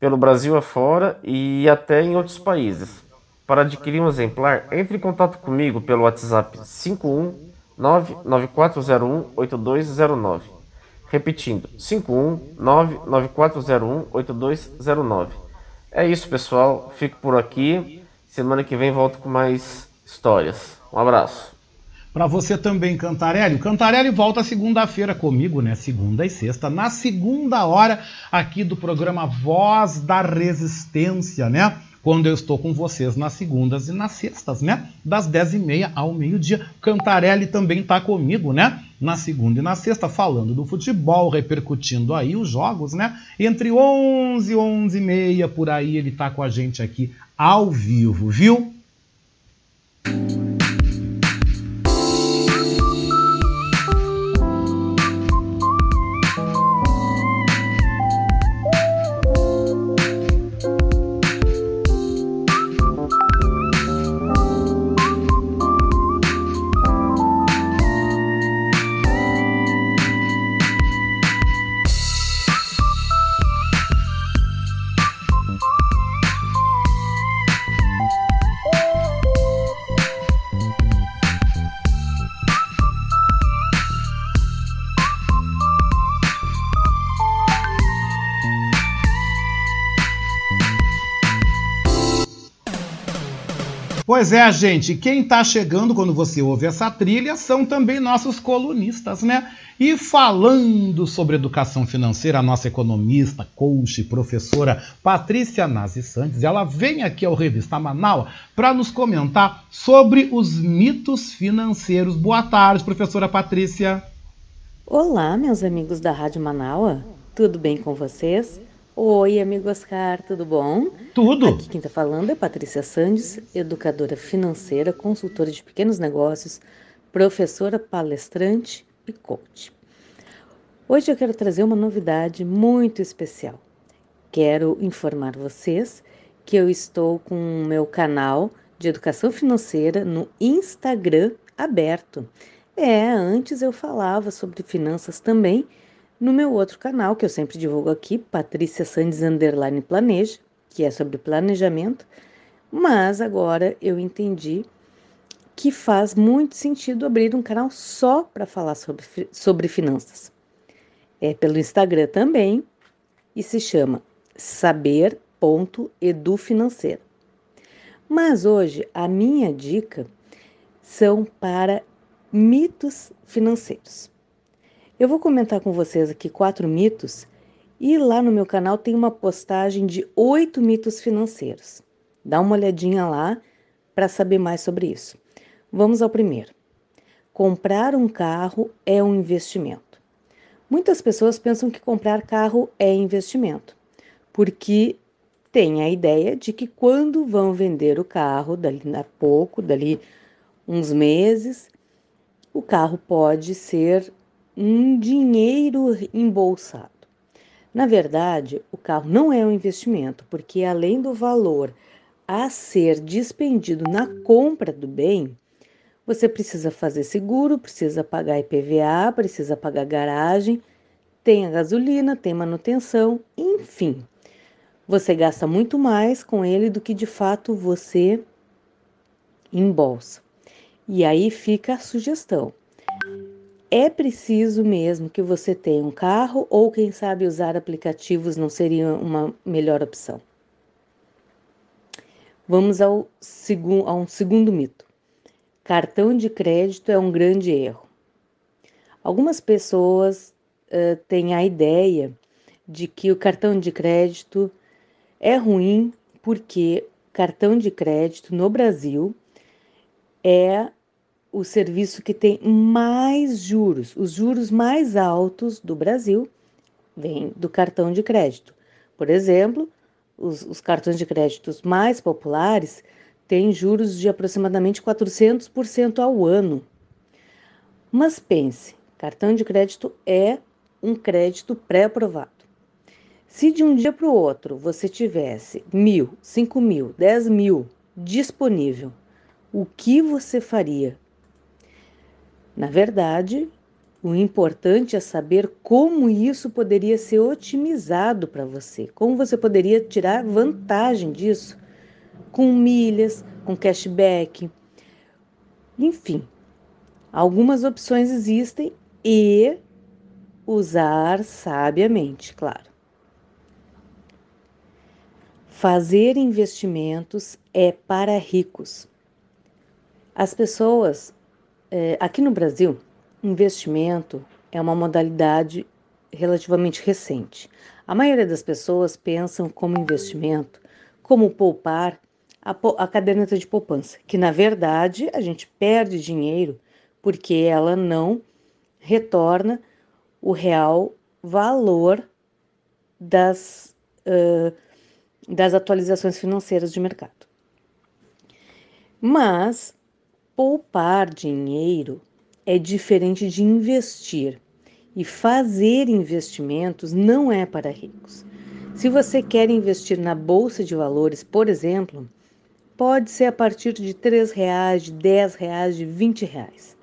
pelo Brasil afora e até em outros países. Para adquirir um exemplar, entre em contato comigo pelo WhatsApp 51994018209. Repetindo, 51994018209. É isso, pessoal. Fico por aqui. Semana que vem volto com mais histórias. Um abraço. Para você também, Cantarelli. Cantarelli volta segunda-feira comigo, né? Segunda e sexta, na segunda hora aqui do programa Voz da Resistência, né? Quando eu estou com vocês nas segundas e nas sextas, né? Das 10h30 ao meio-dia. Cantarelli também está comigo, né? Na segunda e na sexta, falando do futebol, repercutindo aí os jogos, né? Entre 11 e 11 e meia, por aí, ele está com a gente aqui ao vivo, viu? Pois é, gente, quem está chegando quando você ouve essa trilha são também nossos colunistas, né? E falando sobre educação financeira, a nossa economista, coach, professora Patrícia Nazi Santos, ela vem aqui ao Revista Manaus para nos comentar sobre os mitos financeiros. Boa tarde, professora Patrícia. Olá, meus amigos da Rádio Manaus. Tudo bem com vocês? Oi, amigo Oscar, tudo bom? Tudo. Aqui quem está falando é Patrícia Sandes, educadora financeira, consultora de pequenos negócios, professora, palestrante e coach. Hoje eu quero trazer uma novidade muito especial. Quero informar vocês que eu estou com o meu canal de educação financeira no Instagram aberto. É, antes eu falava sobre finanças também, no meu outro canal, que eu sempre divulgo aqui, Patrícia Sandes Underline Planeja, que é sobre planejamento, mas agora eu entendi que faz muito sentido abrir um canal só para falar sobre, sobre finanças. É pelo Instagram também e se chama saber.edufinanceiro. Mas hoje a minha dica são para mitos financeiros. Eu vou comentar com vocês aqui quatro mitos e lá no meu canal tem uma postagem de oito mitos financeiros. Dá uma olhadinha lá para saber mais sobre isso. Vamos ao primeiro. Comprar um carro é um investimento. Muitas pessoas pensam que comprar carro é investimento, porque tem a ideia de que quando vão vender o carro, dali a pouco, dali uns meses, o carro pode ser um dinheiro embolsado. Na verdade, o carro não é um investimento, porque além do valor a ser dispendido na compra do bem, você precisa fazer seguro, precisa pagar IPVA, precisa pagar garagem, tem a gasolina, tem manutenção, enfim. Você gasta muito mais com ele do que de fato você embolsa. E aí fica a sugestão é preciso mesmo que você tenha um carro ou quem sabe usar aplicativos não seria uma melhor opção? Vamos ao segundo, a um segundo mito. Cartão de crédito é um grande erro. Algumas pessoas uh, têm a ideia de que o cartão de crédito é ruim porque cartão de crédito no Brasil é o serviço que tem mais juros, os juros mais altos do Brasil, vem do cartão de crédito. Por exemplo, os, os cartões de créditos mais populares têm juros de aproximadamente 400% ao ano. Mas pense, cartão de crédito é um crédito pré-aprovado. Se de um dia para o outro você tivesse mil, cinco mil, dez mil disponível, o que você faria na verdade, o importante é saber como isso poderia ser otimizado para você, como você poderia tirar vantagem disso com milhas, com cashback. Enfim, algumas opções existem e usar sabiamente, claro. Fazer investimentos é para ricos. As pessoas é, aqui no Brasil, investimento é uma modalidade relativamente recente. A maioria das pessoas pensam como investimento, como poupar a, a caderneta de poupança, que na verdade a gente perde dinheiro porque ela não retorna o real valor das, uh, das atualizações financeiras de mercado. Mas Poupar dinheiro é diferente de investir e fazer investimentos não é para ricos. Se você quer investir na bolsa de valores, por exemplo, pode ser a partir de R$ reais, de R$ reais, de R$ reais.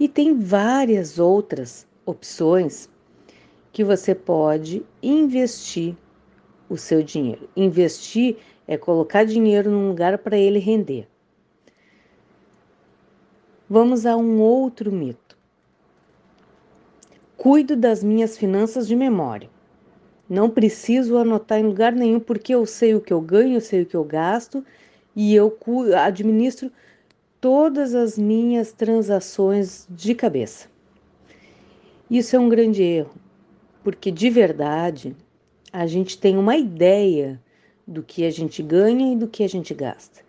E tem várias outras opções que você pode investir o seu dinheiro. Investir é colocar dinheiro num lugar para ele render. Vamos a um outro mito. Cuido das minhas finanças de memória. Não preciso anotar em lugar nenhum porque eu sei o que eu ganho, eu sei o que eu gasto e eu administro todas as minhas transações de cabeça. Isso é um grande erro, porque de verdade a gente tem uma ideia do que a gente ganha e do que a gente gasta.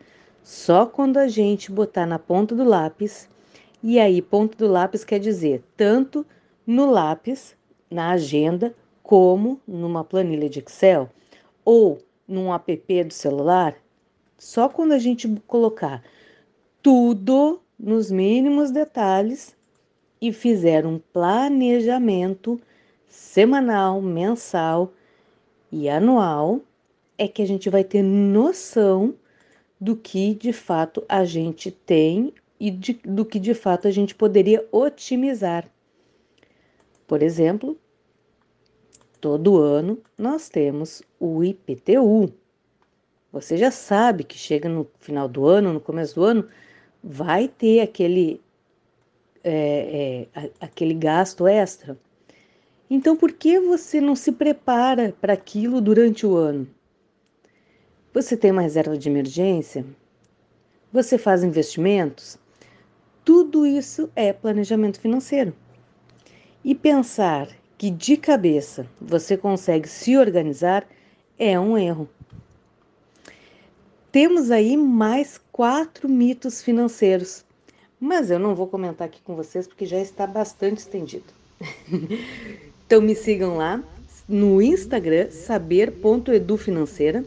Só quando a gente botar na ponta do lápis, e aí ponta do lápis quer dizer tanto no lápis, na agenda, como numa planilha de Excel ou num app do celular, só quando a gente colocar tudo nos mínimos detalhes e fizer um planejamento semanal, mensal e anual, é que a gente vai ter noção do que de fato a gente tem e de, do que de fato a gente poderia otimizar. Por exemplo, todo ano nós temos o IPTU. Você já sabe que chega no final do ano, no começo do ano, vai ter aquele, é, é, aquele gasto extra. Então, por que você não se prepara para aquilo durante o ano? Você tem uma reserva de emergência? Você faz investimentos? Tudo isso é planejamento financeiro. E pensar que de cabeça você consegue se organizar é um erro. Temos aí mais quatro mitos financeiros, mas eu não vou comentar aqui com vocês porque já está bastante estendido. então me sigam lá no Instagram saber.edufinanceira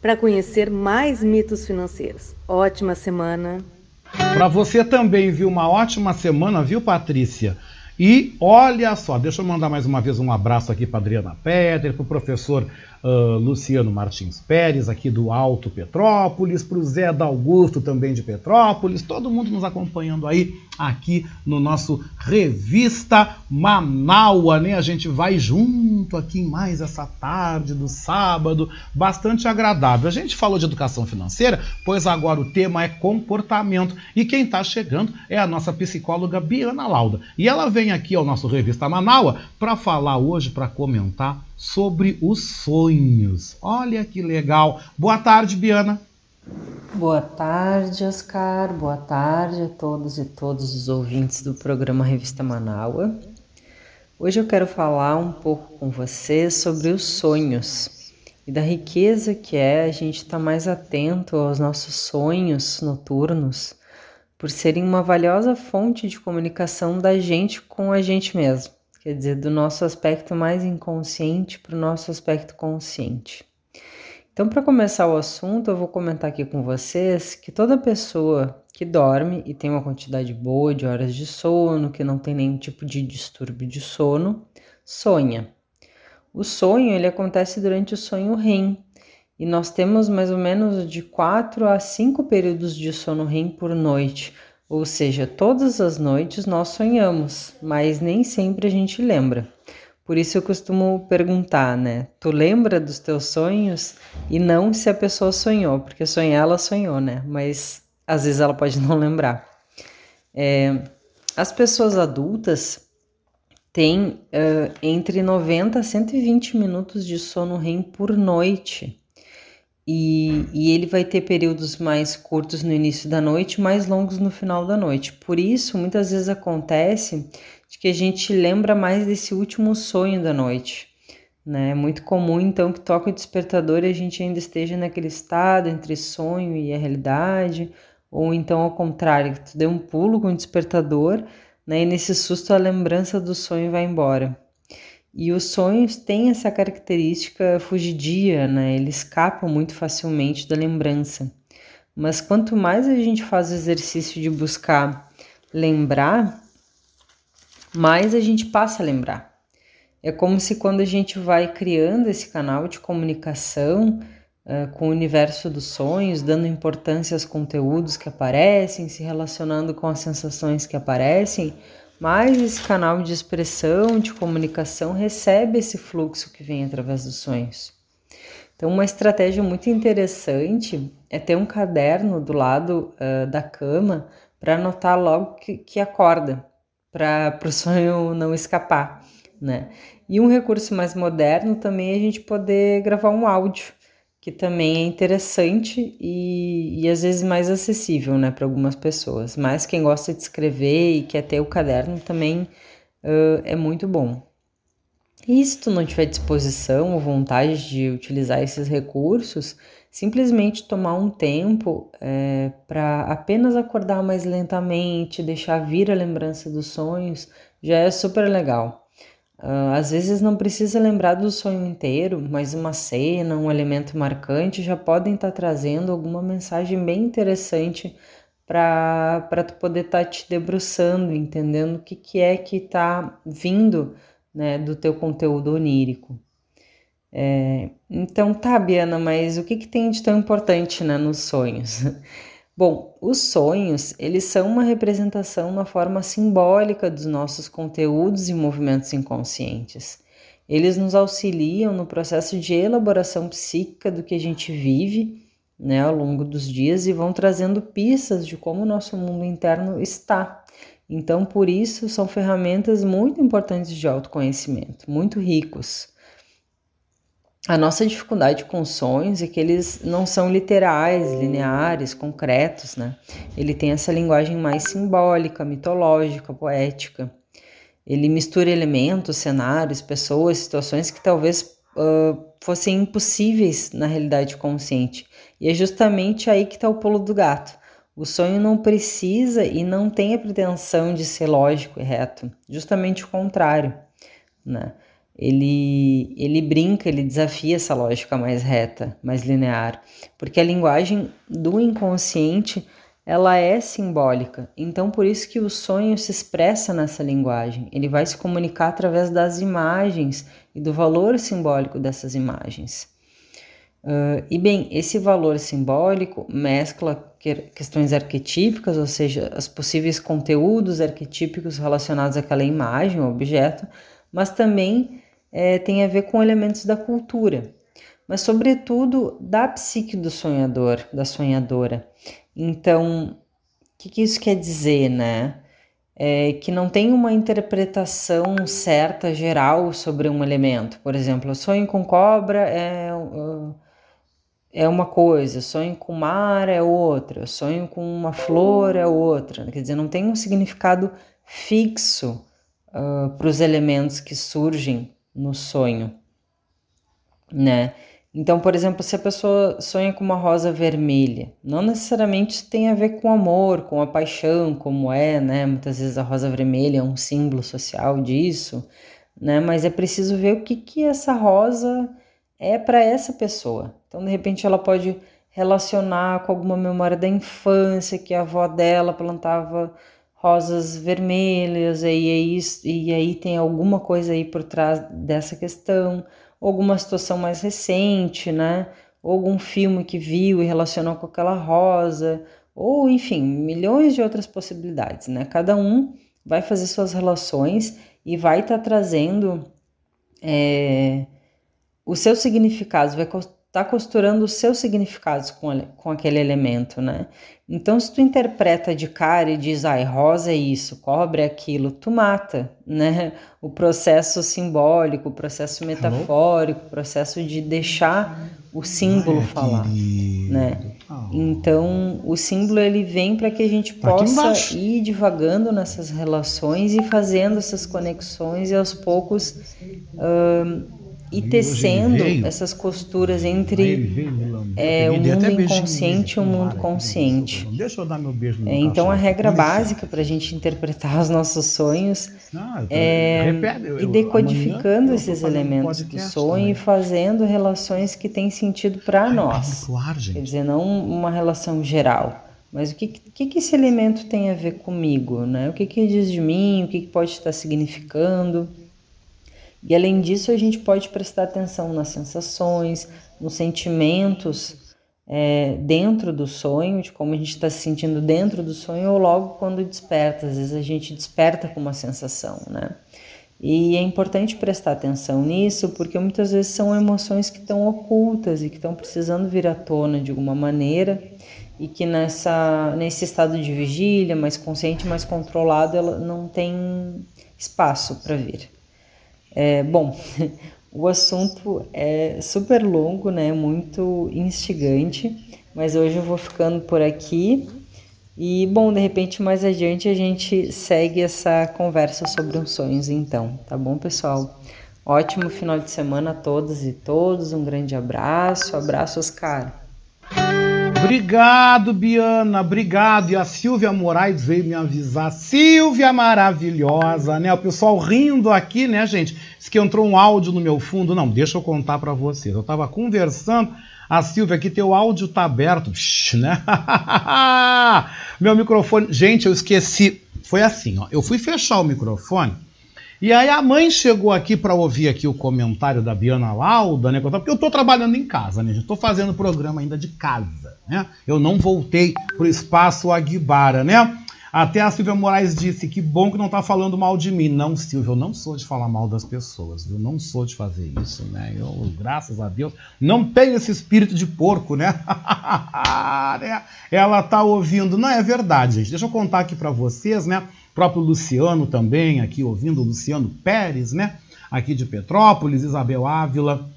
para conhecer mais mitos financeiros. Ótima semana! Para você também, viu? Uma ótima semana, viu, Patrícia? E olha só, deixa eu mandar mais uma vez um abraço aqui para Adriana Petter, para o professor uh, Luciano Martins Pérez, aqui do Alto Petrópolis, para o Zé da Augusto, também de Petrópolis, todo mundo nos acompanhando aí aqui no nosso Revista Manaua, né? A gente vai junto aqui mais essa tarde do sábado, bastante agradável. A gente falou de educação financeira, pois agora o tema é comportamento. E quem está chegando é a nossa psicóloga Biana Lauda. E ela vem aqui ao nosso Revista Manaua para falar hoje, para comentar sobre os sonhos. Olha que legal. Boa tarde, Biana. Boa tarde, Oscar. Boa tarde a todos e todos os ouvintes do programa Revista Manaua. Hoje eu quero falar um pouco com você sobre os sonhos e da riqueza que é a gente estar tá mais atento aos nossos sonhos noturnos, por serem uma valiosa fonte de comunicação da gente com a gente mesmo quer dizer, do nosso aspecto mais inconsciente para o nosso aspecto consciente. Então, para começar o assunto, eu vou comentar aqui com vocês que toda pessoa que dorme e tem uma quantidade boa de horas de sono, que não tem nenhum tipo de distúrbio de sono, sonha. O sonho ele acontece durante o sonho REM, e nós temos mais ou menos de 4 a 5 períodos de sono REM por noite, ou seja, todas as noites nós sonhamos, mas nem sempre a gente lembra. Por isso eu costumo perguntar, né? Tu lembra dos teus sonhos? E não se a pessoa sonhou, porque sonhar ela sonhou, né? Mas às vezes ela pode não lembrar. É, as pessoas adultas têm uh, entre 90 a 120 minutos de sono REM por noite. E, e, ele vai ter períodos mais curtos no início da noite, mais longos no final da noite. Por isso, muitas vezes acontece de que a gente lembra mais desse último sonho da noite. Né? É muito comum, então, que toque o despertador e a gente ainda esteja naquele estado entre sonho e a realidade, ou então ao contrário, que tu dê um pulo com o despertador, né? e nesse susto a lembrança do sonho vai embora. E os sonhos têm essa característica fugidia, né? Eles escapam muito facilmente da lembrança. Mas quanto mais a gente faz o exercício de buscar lembrar, mais a gente passa a lembrar. É como se quando a gente vai criando esse canal de comunicação uh, com o universo dos sonhos, dando importância aos conteúdos que aparecem, se relacionando com as sensações que aparecem, mas esse canal de expressão, de comunicação, recebe esse fluxo que vem através dos sonhos. Então, uma estratégia muito interessante é ter um caderno do lado uh, da cama para anotar logo que, que acorda, para o sonho não escapar, né? E um recurso mais moderno também é a gente poder gravar um áudio, que também é interessante e, e às vezes mais acessível né, para algumas pessoas. Mas quem gosta de escrever e quer ter o caderno também uh, é muito bom. E se tu não tiver disposição ou vontade de utilizar esses recursos, simplesmente tomar um tempo é, para apenas acordar mais lentamente, deixar vir a lembrança dos sonhos, já é super legal. Uh, às vezes não precisa lembrar do sonho inteiro, mas uma cena, um elemento marcante já podem estar tá trazendo alguma mensagem bem interessante para tu poder estar tá te debruçando, entendendo o que, que é que está vindo né, do teu conteúdo onírico. É, então, tá, Biana, mas o que, que tem de tão importante né, nos sonhos? Bom, os sonhos, eles são uma representação na forma simbólica dos nossos conteúdos e movimentos inconscientes. Eles nos auxiliam no processo de elaboração psíquica do que a gente vive né, ao longo dos dias e vão trazendo pistas de como o nosso mundo interno está. Então, por isso, são ferramentas muito importantes de autoconhecimento, muito ricos. A nossa dificuldade com sonhos é que eles não são literais, lineares, concretos, né? Ele tem essa linguagem mais simbólica, mitológica, poética. Ele mistura elementos, cenários, pessoas, situações que talvez uh, fossem impossíveis na realidade consciente. E é justamente aí que está o pulo do gato. O sonho não precisa e não tem a pretensão de ser lógico e reto, justamente o contrário, né? Ele, ele brinca, ele desafia essa lógica mais reta, mais linear, porque a linguagem do inconsciente ela é simbólica. Então, por isso que o sonho se expressa nessa linguagem. Ele vai se comunicar através das imagens e do valor simbólico dessas imagens. Uh, e bem, esse valor simbólico mescla questões arquetípicas, ou seja, os possíveis conteúdos arquetípicos relacionados àquela imagem, objeto, mas também é, tem a ver com elementos da cultura, mas sobretudo da psique do sonhador, da sonhadora. Então, o que, que isso quer dizer, né? É que não tem uma interpretação certa, geral, sobre um elemento. Por exemplo, sonho com cobra é, é uma coisa, sonho com mar é outra, sonho com uma flor é outra. Quer dizer, não tem um significado fixo uh, para os elementos que surgem no sonho, né? Então, por exemplo, se a pessoa sonha com uma rosa vermelha, não necessariamente tem a ver com amor, com a paixão, como é, né? Muitas vezes a rosa vermelha é um símbolo social disso, né? Mas é preciso ver o que que essa rosa é para essa pessoa. Então, de repente, ela pode relacionar com alguma memória da infância que a avó dela plantava rosas vermelhas, e aí, e aí tem alguma coisa aí por trás dessa questão, alguma situação mais recente, né? Algum filme que viu e relacionou com aquela rosa, ou enfim, milhões de outras possibilidades, né? Cada um vai fazer suas relações e vai estar tá trazendo é, os seus significados, vai está costurando os seus significados com, com aquele elemento, né? Então, se tu interpreta de cara e diz, ai, rosa é isso, cobre é aquilo, tu mata, né? O processo simbólico, o processo metafórico, o processo de deixar o símbolo ai, falar, querido. né? Então, o símbolo ele vem para que a gente tá possa ir divagando nessas relações e fazendo essas conexões e aos poucos uh, e tecendo essas costuras entre é, o mundo inconsciente e o mundo consciente. É, Então, a regra básica para a gente interpretar os nossos sonhos é ir decodificando esses elementos do sonho e fazendo relações que têm sentido para nós. Quer dizer, não uma relação geral. Mas o que, que, que esse elemento tem a ver comigo? Né? O que, que diz de mim? O que, que pode estar significando? E além disso, a gente pode prestar atenção nas sensações, nos sentimentos é, dentro do sonho, de como a gente está se sentindo dentro do sonho ou logo quando desperta. Às vezes a gente desperta com uma sensação, né? E é importante prestar atenção nisso porque muitas vezes são emoções que estão ocultas e que estão precisando vir à tona de alguma maneira e que nessa, nesse estado de vigília, mais consciente, mais controlado, ela não tem espaço para vir. É, bom, O assunto é super longo, né? Muito instigante, mas hoje eu vou ficando por aqui. E bom, de repente mais adiante a gente segue essa conversa sobre os sonhos, então, tá bom, pessoal? Ótimo final de semana a todas e todos. Um grande abraço. Abraço, Oscar. Obrigado, Biana, obrigado. E a Silvia Moraes veio me avisar. Silvia maravilhosa, né? O pessoal rindo aqui, né, gente? Diz que entrou um áudio no meu fundo. Não, deixa eu contar para vocês. Eu tava conversando. A Silvia aqui, teu áudio tá aberto, Psh, né? meu microfone. Gente, eu esqueci. Foi assim, ó. Eu fui fechar o microfone. E aí a mãe chegou aqui para ouvir aqui o comentário da Biana Lauda, né? Porque eu estou trabalhando em casa, né? Estou fazendo programa ainda de casa, né? Eu não voltei pro espaço Aguibara, né? Até a Silvia Moraes disse que bom que não está falando mal de mim. Não, Silvia, eu não sou de falar mal das pessoas, eu não sou de fazer isso, né? Eu, graças a Deus, não tenho esse espírito de porco, né? né? Ela tá ouvindo. Não, é verdade, gente. Deixa eu contar aqui para vocês, né? Próprio Luciano também, aqui ouvindo, Luciano Pérez, né? Aqui de Petrópolis, Isabel Ávila,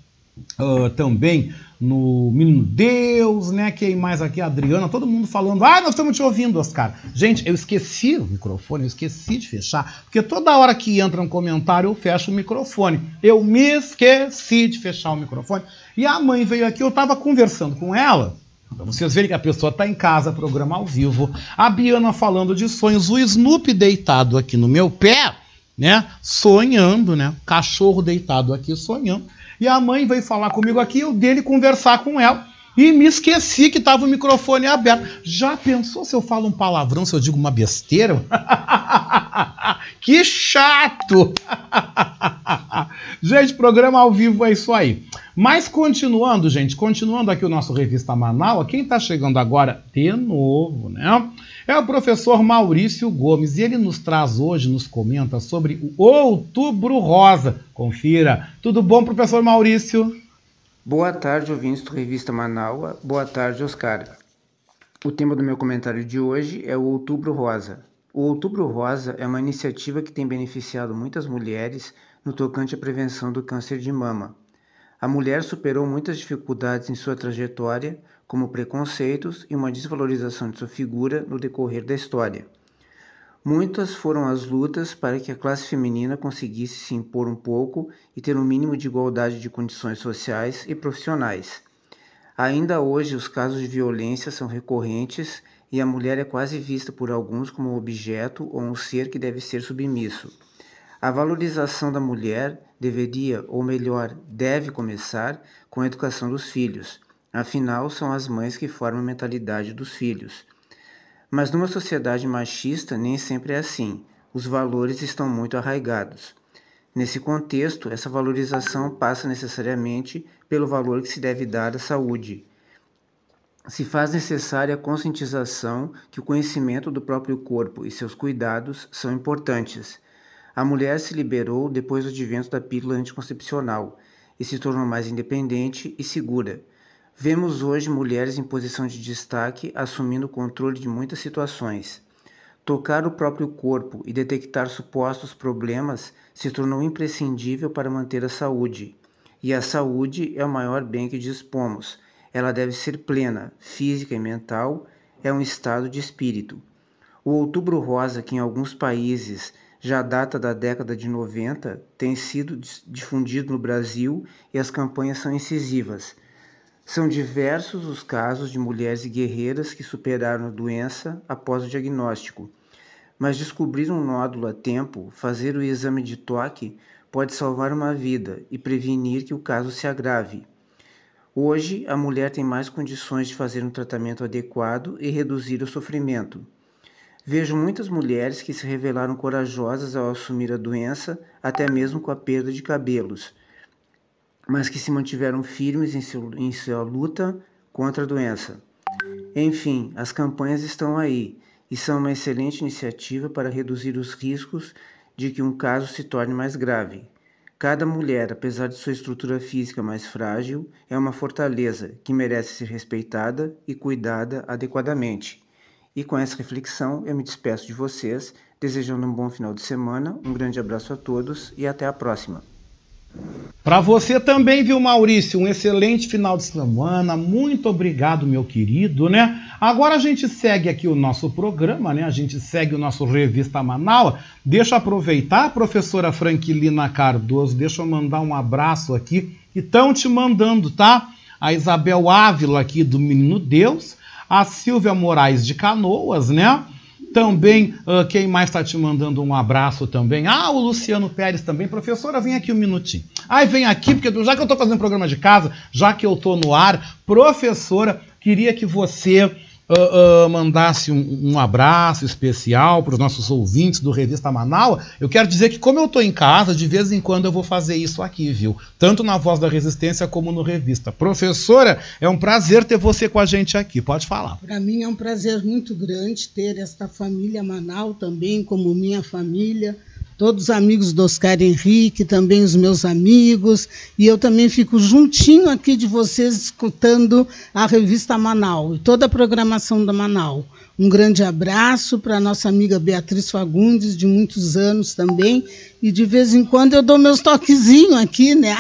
uh, também no Menino Deus, né? Quem mais aqui? Adriana, todo mundo falando. Ah, nós estamos te ouvindo, Oscar. Gente, eu esqueci o microfone, eu esqueci de fechar, porque toda hora que entra um comentário eu fecho o microfone. Eu me esqueci de fechar o microfone. E a mãe veio aqui, eu estava conversando com ela. Pra vocês verem que a pessoa está em casa, programa ao vivo. A Biana falando de sonhos, o Snoopy deitado aqui no meu pé, né? Sonhando, né? Cachorro deitado aqui sonhando. E a mãe veio falar comigo aqui, eu dele conversar com ela. E me esqueci que estava o microfone aberto. Já pensou se eu falo um palavrão, se eu digo uma besteira? que chato! gente, programa ao vivo é isso aí. Mas continuando, gente, continuando aqui o nosso Revista Manaus, quem está chegando agora de novo, né? É o professor Maurício Gomes e ele nos traz hoje, nos comenta sobre o Outubro Rosa. Confira. Tudo bom, professor Maurício? Boa tarde, ouvintes do Revista Manaus. Boa tarde, Oscar. O tema do meu comentário de hoje é o Outubro Rosa. O Outubro Rosa é uma iniciativa que tem beneficiado muitas mulheres no tocante à prevenção do câncer de mama. A mulher superou muitas dificuldades em sua trajetória, como preconceitos e uma desvalorização de sua figura no decorrer da história. Muitas foram as lutas para que a classe feminina conseguisse se impor um pouco e ter um mínimo de igualdade de condições sociais e profissionais. Ainda hoje, os casos de violência são recorrentes e a mulher é quase vista por alguns como um objeto ou um ser que deve ser submisso. A valorização da mulher deveria, ou melhor, deve começar com a educação dos filhos. Afinal, são as mães que formam a mentalidade dos filhos. Mas numa sociedade machista nem sempre é assim. Os valores estão muito arraigados. Nesse contexto, essa valorização passa necessariamente pelo valor que se deve dar à saúde, se faz necessária a conscientização que o conhecimento do próprio corpo e seus cuidados são importantes. A mulher se liberou depois do advento da pílula anticoncepcional e se tornou mais independente e segura. Vemos hoje mulheres em posição de destaque assumindo o controle de muitas situações. Tocar o próprio corpo e detectar supostos problemas se tornou imprescindível para manter a saúde. E a saúde é o maior bem que dispomos ela deve ser plena, física e mental, é um estado de espírito. O Outubro Rosa, que em alguns países já data da década de 90, tem sido difundido no Brasil e as campanhas são incisivas. São diversos os casos de mulheres guerreiras que superaram a doença após o diagnóstico. Mas descobrir um nódulo a tempo, fazer o exame de toque, pode salvar uma vida e prevenir que o caso se agrave. Hoje, a mulher tem mais condições de fazer um tratamento adequado e reduzir o sofrimento. Vejo muitas mulheres que se revelaram corajosas ao assumir a doença, até mesmo com a perda de cabelos, mas que se mantiveram firmes em, seu, em sua luta contra a doença. Enfim, as campanhas estão aí e são uma excelente iniciativa para reduzir os riscos de que um caso se torne mais grave. Cada mulher, apesar de sua estrutura física mais frágil, é uma fortaleza que merece ser respeitada e cuidada adequadamente. E com essa reflexão, eu me despeço de vocês, desejando um bom final de semana, um grande abraço a todos e até a próxima. Para você também, viu, Maurício? Um excelente final de semana. Muito obrigado, meu querido, né? Agora a gente segue aqui o nosso programa, né? A gente segue o nosso Revista Manaus. Deixa eu aproveitar, professora Franquilina Cardoso, deixa eu mandar um abraço aqui. que Estão te mandando, tá? A Isabel Ávila aqui do Menino Deus, a Silvia Moraes de Canoas, né? Também, uh, quem mais está te mandando um abraço também? Ah, o Luciano Pérez também. Professora, vem aqui um minutinho. Ai, vem aqui, porque já que eu estou fazendo programa de casa, já que eu estou no ar, professora, queria que você uh, uh, mandasse um, um, abraço especial para os nossos ouvintes do Revista Manaus, eu quero dizer que, como eu estou em casa, de vez em quando eu vou fazer isso aqui, viu? Tanto na Voz da Resistência como no Revista. Professora, é um prazer ter você com a gente aqui. Pode falar. Para mim é um prazer muito grande ter esta família Manaus também como minha família todos os amigos do Oscar Henrique, também os meus amigos, e eu também fico juntinho aqui de vocês escutando a revista Manau e toda a programação da Manau. Um grande abraço para nossa amiga Beatriz Fagundes, de muitos anos também, e de vez em quando eu dou meus toquezinhos aqui, né?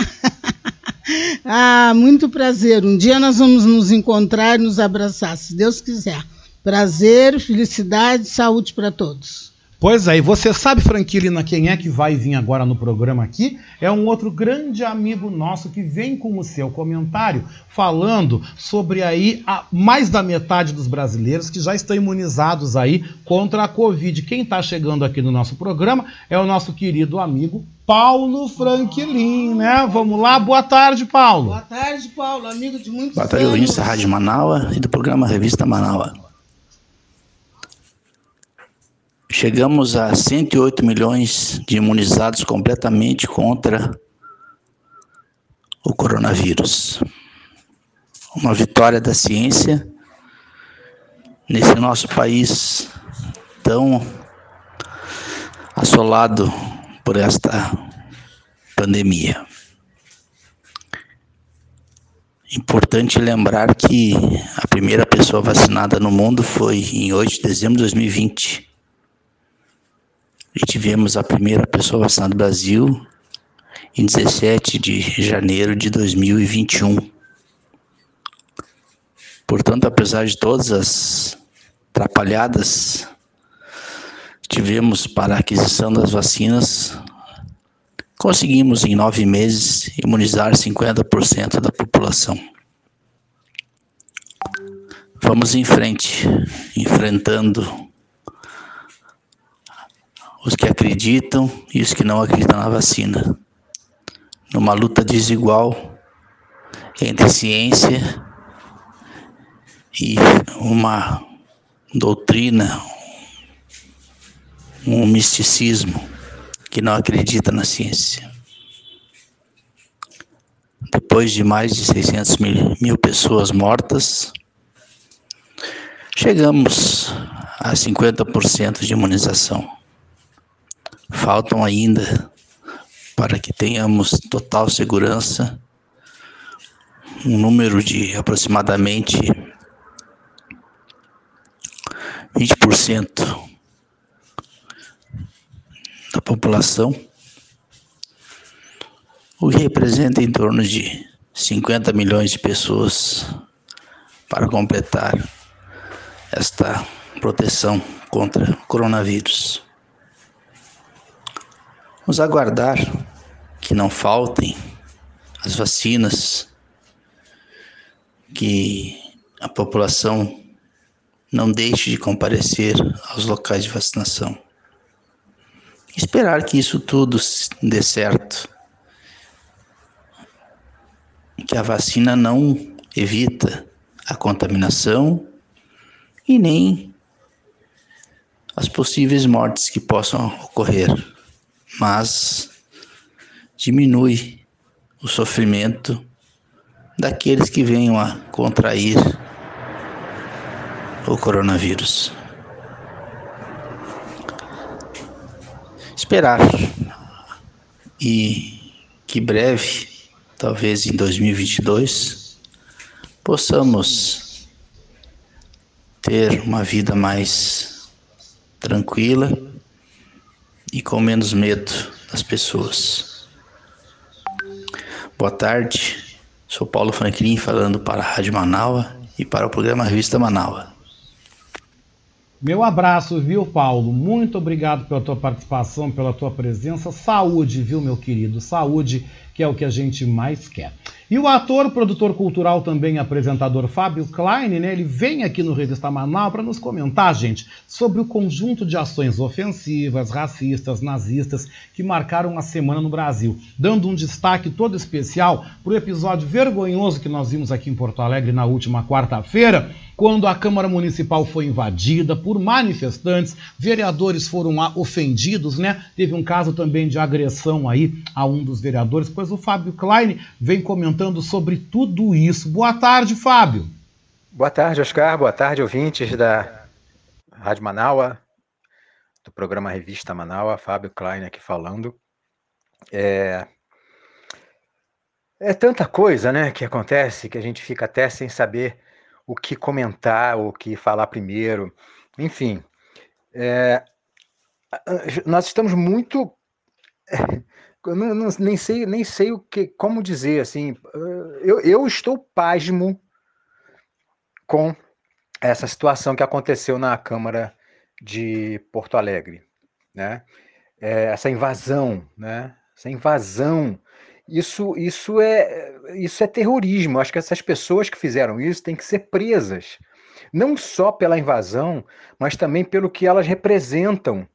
ah, muito prazer. Um dia nós vamos nos encontrar e nos abraçar, se Deus quiser. Prazer, felicidade, saúde para todos. Pois é, e você sabe, Franquilina, quem é que vai vir agora no programa aqui? É um outro grande amigo nosso que vem com o seu comentário falando sobre aí a, mais da metade dos brasileiros que já estão imunizados aí contra a Covid. Quem está chegando aqui no nosso programa é o nosso querido amigo Paulo Franquilin, né? Vamos lá, boa tarde, Paulo. Boa tarde, Paulo, amigo de muitos Boa tarde, ouvintes da Rádio Manaua e do programa Revista Manaua. Chegamos a 108 milhões de imunizados completamente contra o coronavírus. Uma vitória da ciência nesse nosso país tão assolado por esta pandemia. Importante lembrar que a primeira pessoa vacinada no mundo foi em 8 de dezembro de 2020 e tivemos a primeira pessoa vacinada no Brasil em 17 de janeiro de 2021. Portanto, apesar de todas as atrapalhadas tivemos para a aquisição das vacinas, conseguimos em nove meses imunizar 50% da população. Vamos em frente, enfrentando os que acreditam e os que não acreditam na vacina. Numa luta desigual entre ciência e uma doutrina, um misticismo que não acredita na ciência. Depois de mais de 600 mil, mil pessoas mortas, chegamos a 50% de imunização. Faltam ainda, para que tenhamos total segurança, um número de aproximadamente 20% da população, o que representa em torno de 50 milhões de pessoas para completar esta proteção contra coronavírus. Vamos aguardar que não faltem as vacinas, que a população não deixe de comparecer aos locais de vacinação. Esperar que isso tudo dê certo. Que a vacina não evita a contaminação e nem as possíveis mortes que possam ocorrer mas diminui o sofrimento daqueles que venham a contrair o coronavírus. Esperar e que breve, talvez em 2022, possamos ter uma vida mais tranquila e com menos medo das pessoas. Boa tarde, sou Paulo Franklin falando para a Rádio Manaua e para o programa Revista Manaua. Meu abraço, viu, Paulo? Muito obrigado pela tua participação, pela tua presença. Saúde, viu, meu querido? Saúde, que é o que a gente mais quer. E o ator, produtor cultural também apresentador Fábio Klein, né, ele vem aqui no Revista Manaus para nos comentar, gente, sobre o conjunto de ações ofensivas, racistas, nazistas que marcaram a semana no Brasil, dando um destaque todo especial para o episódio vergonhoso que nós vimos aqui em Porto Alegre na última quarta-feira, quando a Câmara Municipal foi invadida por manifestantes, vereadores foram ofendidos, né? Teve um caso também de agressão aí a um dos vereadores, pois o Fábio Klein vem comentando sobre tudo isso. Boa tarde, Fábio. Boa tarde, Oscar. Boa tarde, ouvintes da Rádio Manaua, do programa Revista Manaua. Fábio Klein aqui falando. É... é tanta coisa, né, que acontece que a gente fica até sem saber o que comentar, o que falar primeiro, enfim. É, nós estamos muito. Não, não, nem sei, nem sei o que, como dizer assim. Eu, eu estou pasmo com essa situação que aconteceu na Câmara de Porto Alegre, né? É, essa invasão, né? Essa invasão isso, isso, é, isso é terrorismo. Acho que essas pessoas que fizeram isso têm que ser presas. Não só pela invasão, mas também pelo que elas representam.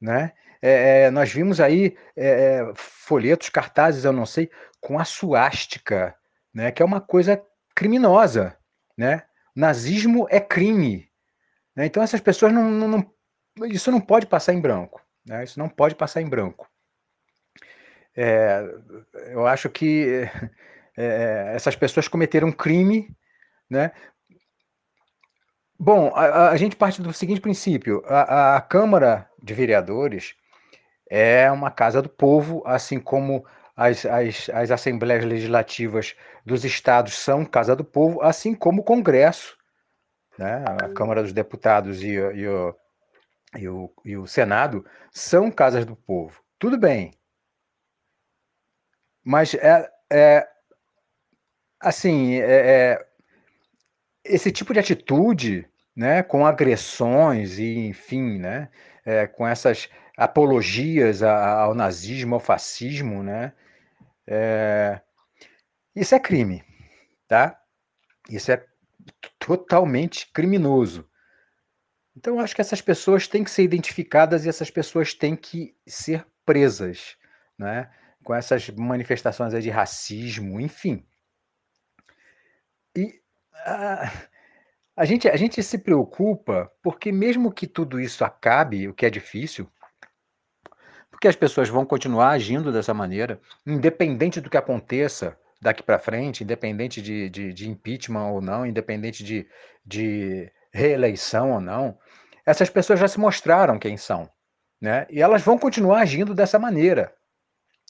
Né? É, é nós vimos aí é, é, folhetos, cartazes, eu não sei, com a suástica, né? que é uma coisa criminosa. Né? Nazismo é crime. Né? Então essas pessoas não, não, não, Isso não pode passar em branco. Né? Isso não pode passar em branco. É, eu acho que é, essas pessoas cometeram um crime, né? Bom, a, a gente parte do seguinte princípio: a, a, Câmara de Vereadores é uma casa do povo, assim como as, as, as assembleias legislativas dos estados são casa do povo, assim como o Congresso, né? a Câmara dos Deputados e, e, o, e, o, e o Senado são casas do povo. Tudo bem, mas é, é assim, é, é, esse tipo de atitude, né, com agressões e, enfim, né, é, com essas apologias ao nazismo, ao fascismo, né, é, isso é crime, tá? Isso é totalmente criminoso. Então, acho que essas pessoas têm que ser identificadas e essas pessoas têm que ser presas, né? com essas manifestações de racismo, enfim. E a, a, gente, a gente se preocupa porque, mesmo que tudo isso acabe, o que é difícil, porque as pessoas vão continuar agindo dessa maneira, independente do que aconteça daqui para frente, independente de, de, de, impeachment ou não, independente de, de reeleição ou não, essas pessoas já se mostraram quem são. Né? E elas vão continuar agindo dessa maneira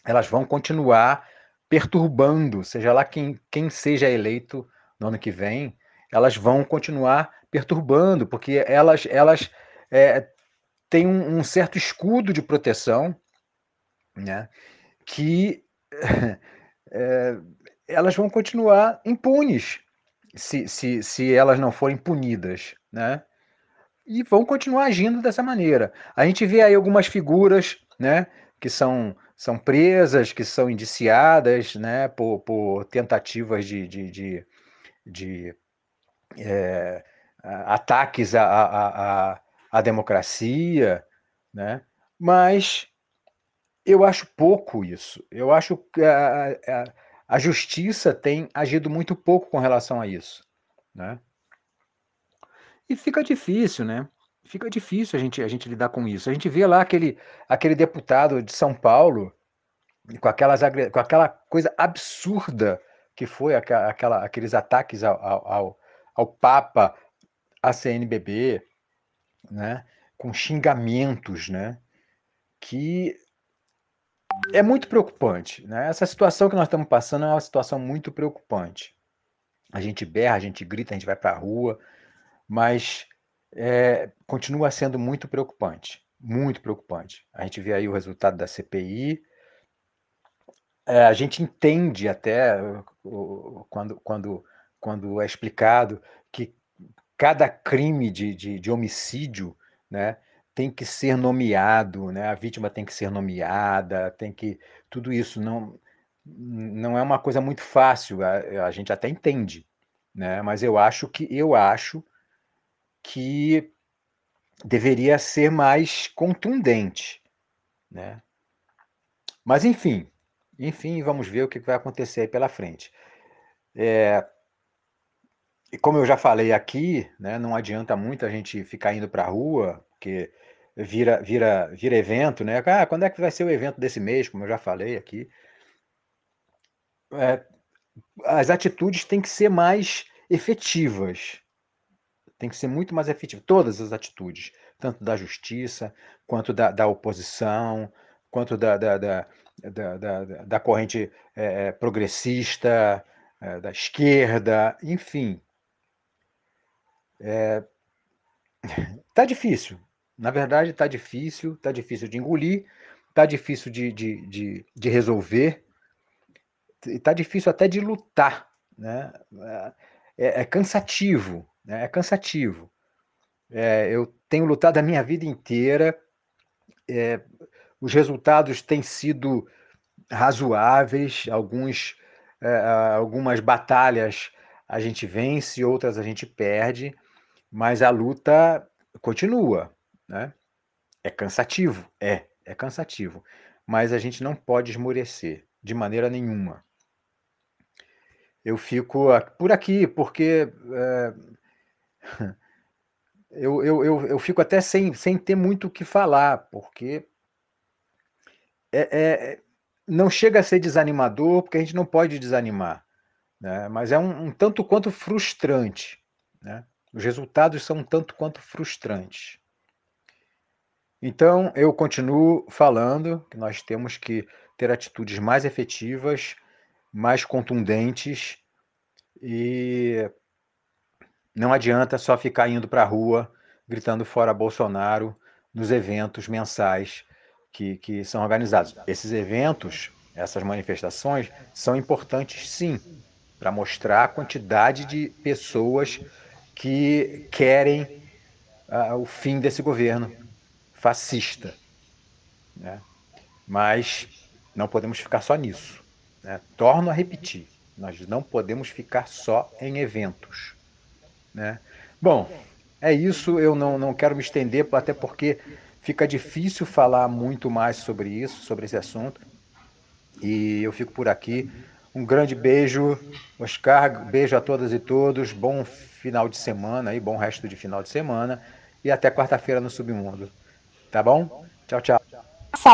elas vão continuar perturbando, seja lá quem, quem seja eleito no ano que vem, elas vão continuar perturbando, porque elas, elas é, têm um, um, certo escudo de proteção né, que é, elas vão continuar impunes se, se, se elas não forem punidas. Né? E vão continuar agindo dessa maneira. A gente vê aí algumas figuras né, que são são presas, que são indiciadas né, por, por tentativas de, de, de, de é, ataques à, à, à, democracia, né? mas eu acho pouco isso. Eu acho que a, a, a justiça tem agido muito pouco com relação a isso. Né? E fica difícil, né? fica difícil a gente, a gente lidar com isso. A gente vê lá aquele, aquele deputado de São Paulo com, aquelas, com aquela coisa absurda que foi aquela, aqueles ataques ao, ao, ao Papa, à CNBB, né? com xingamentos, né? que é muito preocupante. Né? Essa situação que nós estamos passando é uma situação muito preocupante. A gente berra, a gente grita, a gente vai para a rua, mas é, continua sendo muito preocupante, muito preocupante. A gente vê aí o resultado da CPI é, a gente entende até quando, quando, quando é explicado que cada crime de, de, de homicídio né, tem que ser nomeado, né, a vítima tem que ser nomeada, tem que. Tudo isso não, não é uma coisa muito fácil, a, a gente até entende, né, mas eu acho que eu acho que deveria ser mais contundente, né? Mas enfim, enfim, vamos ver o que vai acontecer aí pela frente. É, e como eu já falei aqui, né, não adianta muito a gente ficar indo para a rua, porque vira, vira, vira evento, né? Ah, quando é que vai ser o evento desse mês? Como eu já falei aqui. É, as atitudes têm que ser mais efetivas. Tem que ser muito mais efetivas. Todas as atitudes, tanto da justiça, quanto da, da oposição, quanto da, da, da da, da, corrente é, progressista, é, da esquerda, enfim. É, tá difícil. Na verdade, está difícil, está difícil de engolir, está difícil de, de, de, de resolver, está difícil até de lutar. Né? É, é cansativo, né? é cansativo. É, eu tenho lutado a minha vida inteira é, os resultados têm sido razoáveis, alguns, é, algumas batalhas a gente vence, outras a gente perde, mas a luta continua, né? É cansativo, é, é cansativo, mas a gente não pode esmorecer de maneira nenhuma. Eu fico por aqui porque é, eu, eu, eu, eu fico até sem, sem ter muito o que falar, porque é, é, não chega a ser desanimador, porque a gente não pode desanimar, né? mas é um, um tanto quanto frustrante. Né? Os resultados são um tanto quanto frustrantes. Então, eu continuo falando que nós temos que ter atitudes mais efetivas, mais contundentes e não adianta só ficar indo para a rua gritando fora Bolsonaro nos eventos mensais que, que são organizados. Esses eventos, essas manifestações, são importantes sim, para mostrar a quantidade de pessoas que querem uh, o fim desse governo fascista. Né? Mas não podemos ficar só nisso. Né? Torno a repetir, nós não podemos ficar só em eventos. Né? Bom, é isso, eu não, não quero me estender, até porque fica difícil falar muito mais sobre isso, sobre esse assunto. E eu fico por aqui. Um grande beijo, Oscar, beijo a todas e todos, bom final de semana e bom resto de final de semana e até quarta-feira no Submundo. Tá bom? Tchau, tchau.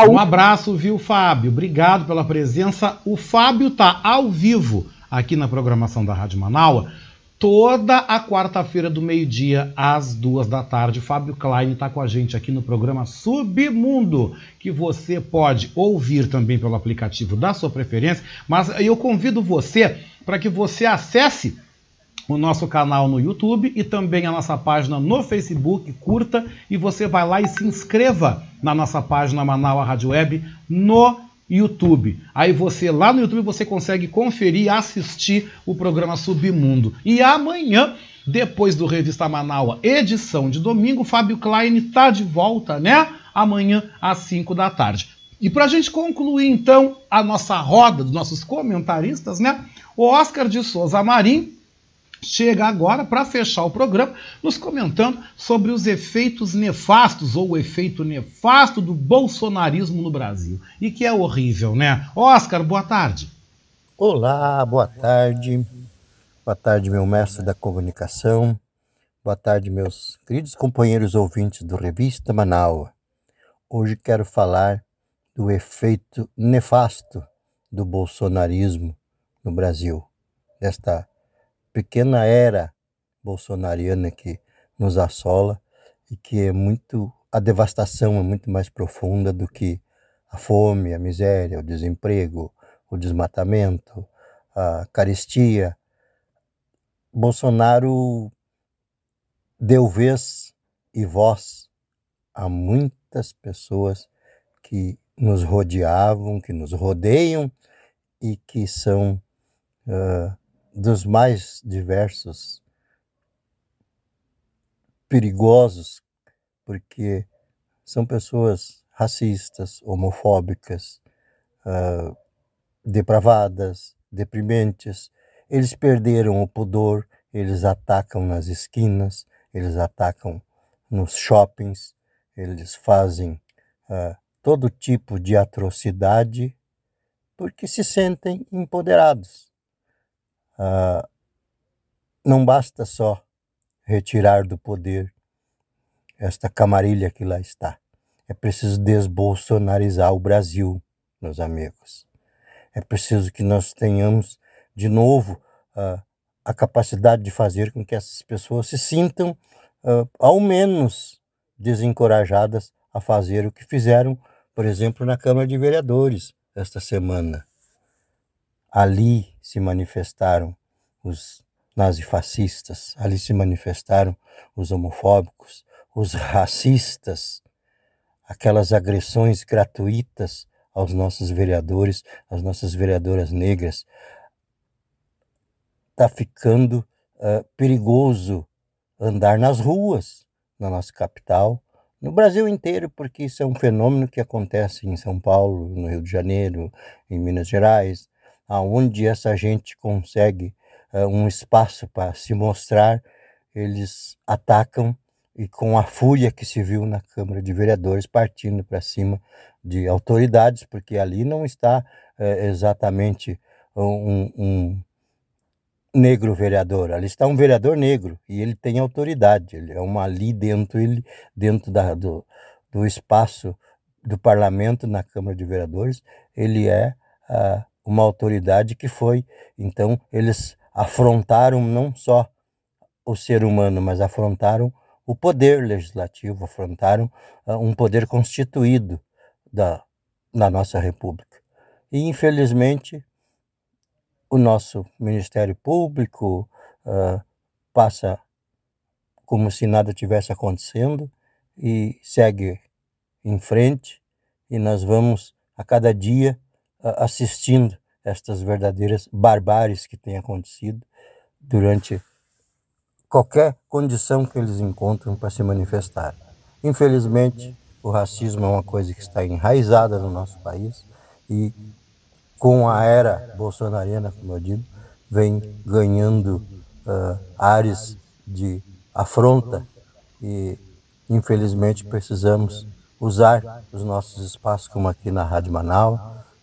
Um abraço, viu, Fábio? Obrigado pela presença. O Fábio tá ao vivo aqui na programação da Rádio Manaua toda a quarta-feira do meio-dia às duas da tarde. Fábio Klein está com a gente aqui no programa Submundo, que você pode ouvir também pelo aplicativo da sua preferência, mas eu convido você para que você acesse o nosso canal no YouTube e também a nossa página no Facebook, curta e você vai lá e se inscreva na nossa página Manaus Rádio Web no YouTube. Aí você lá no YouTube você consegue conferir assistir o programa Submundo. E amanhã, depois do Revista Manaua, edição de domingo, Fábio Klein está de volta, né? Amanhã às 5 da tarde. E para a gente concluir então a nossa roda dos nossos comentaristas, né? O Oscar de Souza Marim chega agora para fechar o programa, nos comentando sobre os efeitos nefastos ou o efeito nefasto do bolsonarismo no Brasil. E que é horrível, né? Oscar, boa tarde. Olá, boa tarde. Boa tarde, meu mestre da comunicação. Boa tarde, meus queridos companheiros ouvintes do Revista Manaus. Hoje quero falar do efeito nefasto do bolsonarismo no Brasil, desta pequena era bolsonariana que nos assola e que é muito a devastação é muito mais profunda do que a fome, a miséria, o desemprego, o desmatamento, a carestia. Bolsonaro deu vez e voz a muitas pessoas que nos rodeavam, que nos rodeiam e que são uh, dos mais diversos, perigosos, porque são pessoas racistas, homofóbicas, uh, depravadas, deprimentes. Eles perderam o pudor, eles atacam nas esquinas, eles atacam nos shoppings, eles fazem uh, todo tipo de atrocidade porque se sentem empoderados. Uh, não basta só retirar do poder esta camarilha que lá está. É preciso desbolsonarizar o Brasil, meus amigos. É preciso que nós tenhamos de novo uh, a capacidade de fazer com que essas pessoas se sintam, uh, ao menos, desencorajadas a fazer o que fizeram, por exemplo, na Câmara de Vereadores esta semana. Ali se manifestaram os nazifascistas, ali se manifestaram os homofóbicos, os racistas, aquelas agressões gratuitas aos nossos vereadores, às nossas vereadoras negras. Está ficando uh, perigoso andar nas ruas na nossa capital, no Brasil inteiro, porque isso é um fenômeno que acontece em São Paulo, no Rio de Janeiro, em Minas Gerais, aonde essa gente consegue uh, um espaço para se mostrar, eles atacam e com a fúria que se viu na Câmara de Vereadores partindo para cima de autoridades, porque ali não está é, exatamente um, um, negro vereador, ali está um vereador negro e ele tem autoridade, ele é uma ali dentro, ele, dentro da, do, do espaço do parlamento na Câmara de Vereadores, ele é uh, uma autoridade que foi, então eles afrontaram não só o ser humano, mas afrontaram o poder legislativo, afrontaram uh, um poder constituído da, da nossa República. E, infelizmente, o nosso Ministério Público uh, passa como se nada tivesse acontecendo e segue em frente, e nós vamos a cada dia assistindo estas verdadeiras barbáries que têm acontecido durante qualquer condição que eles encontram para se manifestar. Infelizmente, o racismo é uma coisa que está enraizada no nosso país e com a era bolsonariana, como eu digo, vem ganhando uh, áreas de afronta e infelizmente precisamos usar os nossos espaços, como aqui na Rádio Manaus,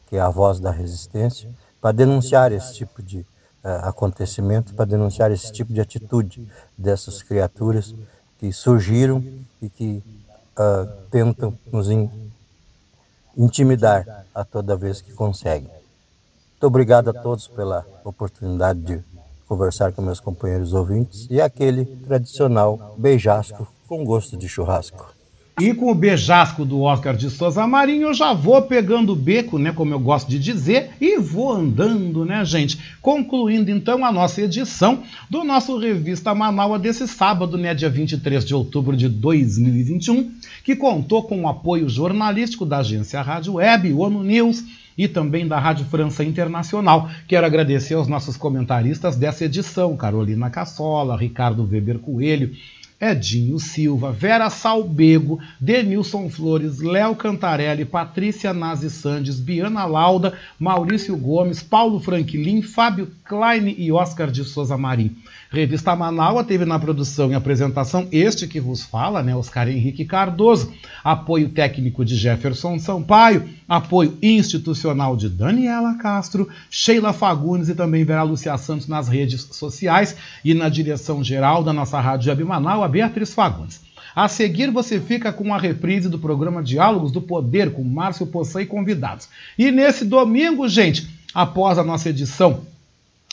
que é a voz da resistência, para denunciar esse tipo de uh, acontecimento para denunciar esse tipo de atitude dessas criaturas que surgiram e que uh, tentam nos in intimidar a toda vez que conseguem. Muito obrigado a todos pela oportunidade de conversar com meus companheiros ouvintes e aquele tradicional beijasco com gosto de churrasco. E com o beijasco do Oscar de Souza Marinho, eu já vou pegando o beco, né, como eu gosto de dizer, e vou andando, né, gente? Concluindo então a nossa edição do nosso Revista Manaus desse sábado, né, dia 23 de outubro de 2021, que contou com o apoio jornalístico da agência Rádio Web, ONU News, e também da Rádio França Internacional. Quero agradecer aos nossos comentaristas dessa edição, Carolina Cassola, Ricardo Weber Coelho, Edinho Silva, Vera Salbego, Denilson Flores, Léo Cantarelli, Patrícia Nazi Sandes, Biana Lauda, Maurício Gomes, Paulo Franklin, Fábio Klein e Oscar de Souza Marim. Revista Manaua teve na produção e apresentação este que vos fala, né, Oscar Henrique Cardoso, apoio técnico de Jefferson Sampaio, apoio institucional de Daniela Castro, Sheila Fagundes e também Vera Lúcia Santos nas redes sociais e na direção geral da nossa Rádio Web Manaua, Beatriz Fagundes. A seguir, você fica com a reprise do programa Diálogos do Poder com Márcio Poçã e convidados. E nesse domingo, gente, após a nossa edição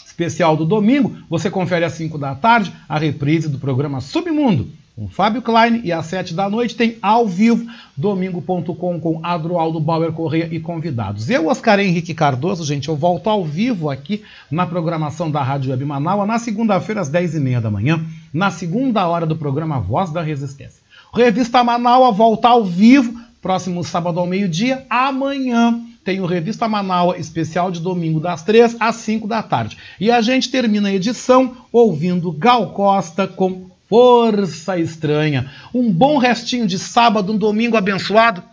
especial do domingo, você confere às 5 da tarde a reprise do programa Submundo. Com Fábio Klein e às 7 da noite tem ao vivo domingo.com com Adroaldo Bauer Correia e convidados. Eu, Oscar Henrique Cardoso, gente, eu volto ao vivo aqui na programação da Rádio Web Manaus na segunda-feira às 10h30 da manhã, na segunda hora do programa Voz da Resistência. Revista Manaus volta ao vivo próximo sábado ao meio-dia, amanhã tem o Revista Manaus especial de domingo das 3 às 5 da tarde. E a gente termina a edição ouvindo Gal Costa com Força Estranha. Um bom restinho de sábado, um domingo abençoado.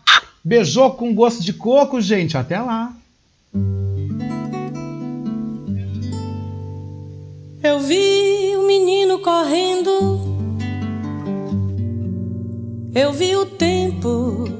Beijou com gosto de coco, gente. Até lá. Eu vi o menino correndo. Eu vi o tempo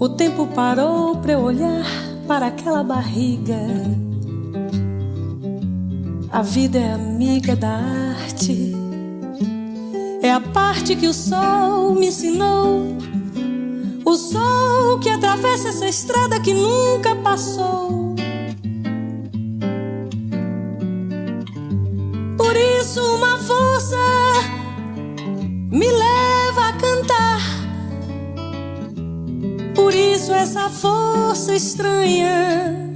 o tempo parou para eu olhar para aquela barriga. A vida é amiga da arte. É a parte que o sol me ensinou. O sol que atravessa essa estrada que nunca passou. Por isso, uma força me leva isso essa força estranha.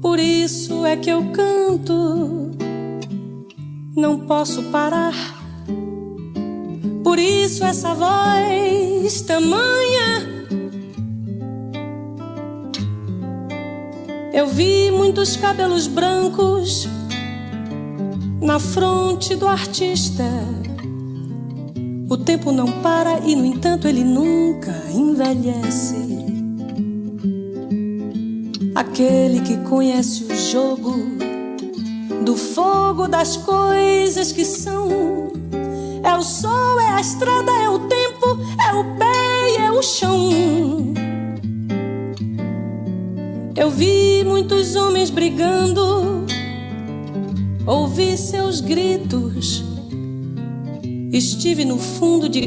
Por isso é que eu canto, não posso parar. Por isso essa voz tamanha. Eu vi muitos cabelos brancos na fronte do artista o tempo não para e, no entanto, ele nunca envelhece. Aquele que conhece o jogo do fogo das coisas que são. É o sol, é a estrada, é o tempo, é o pé e é o chão. Eu vi muitos homens brigando, ouvi seus gritos Estive no fundo de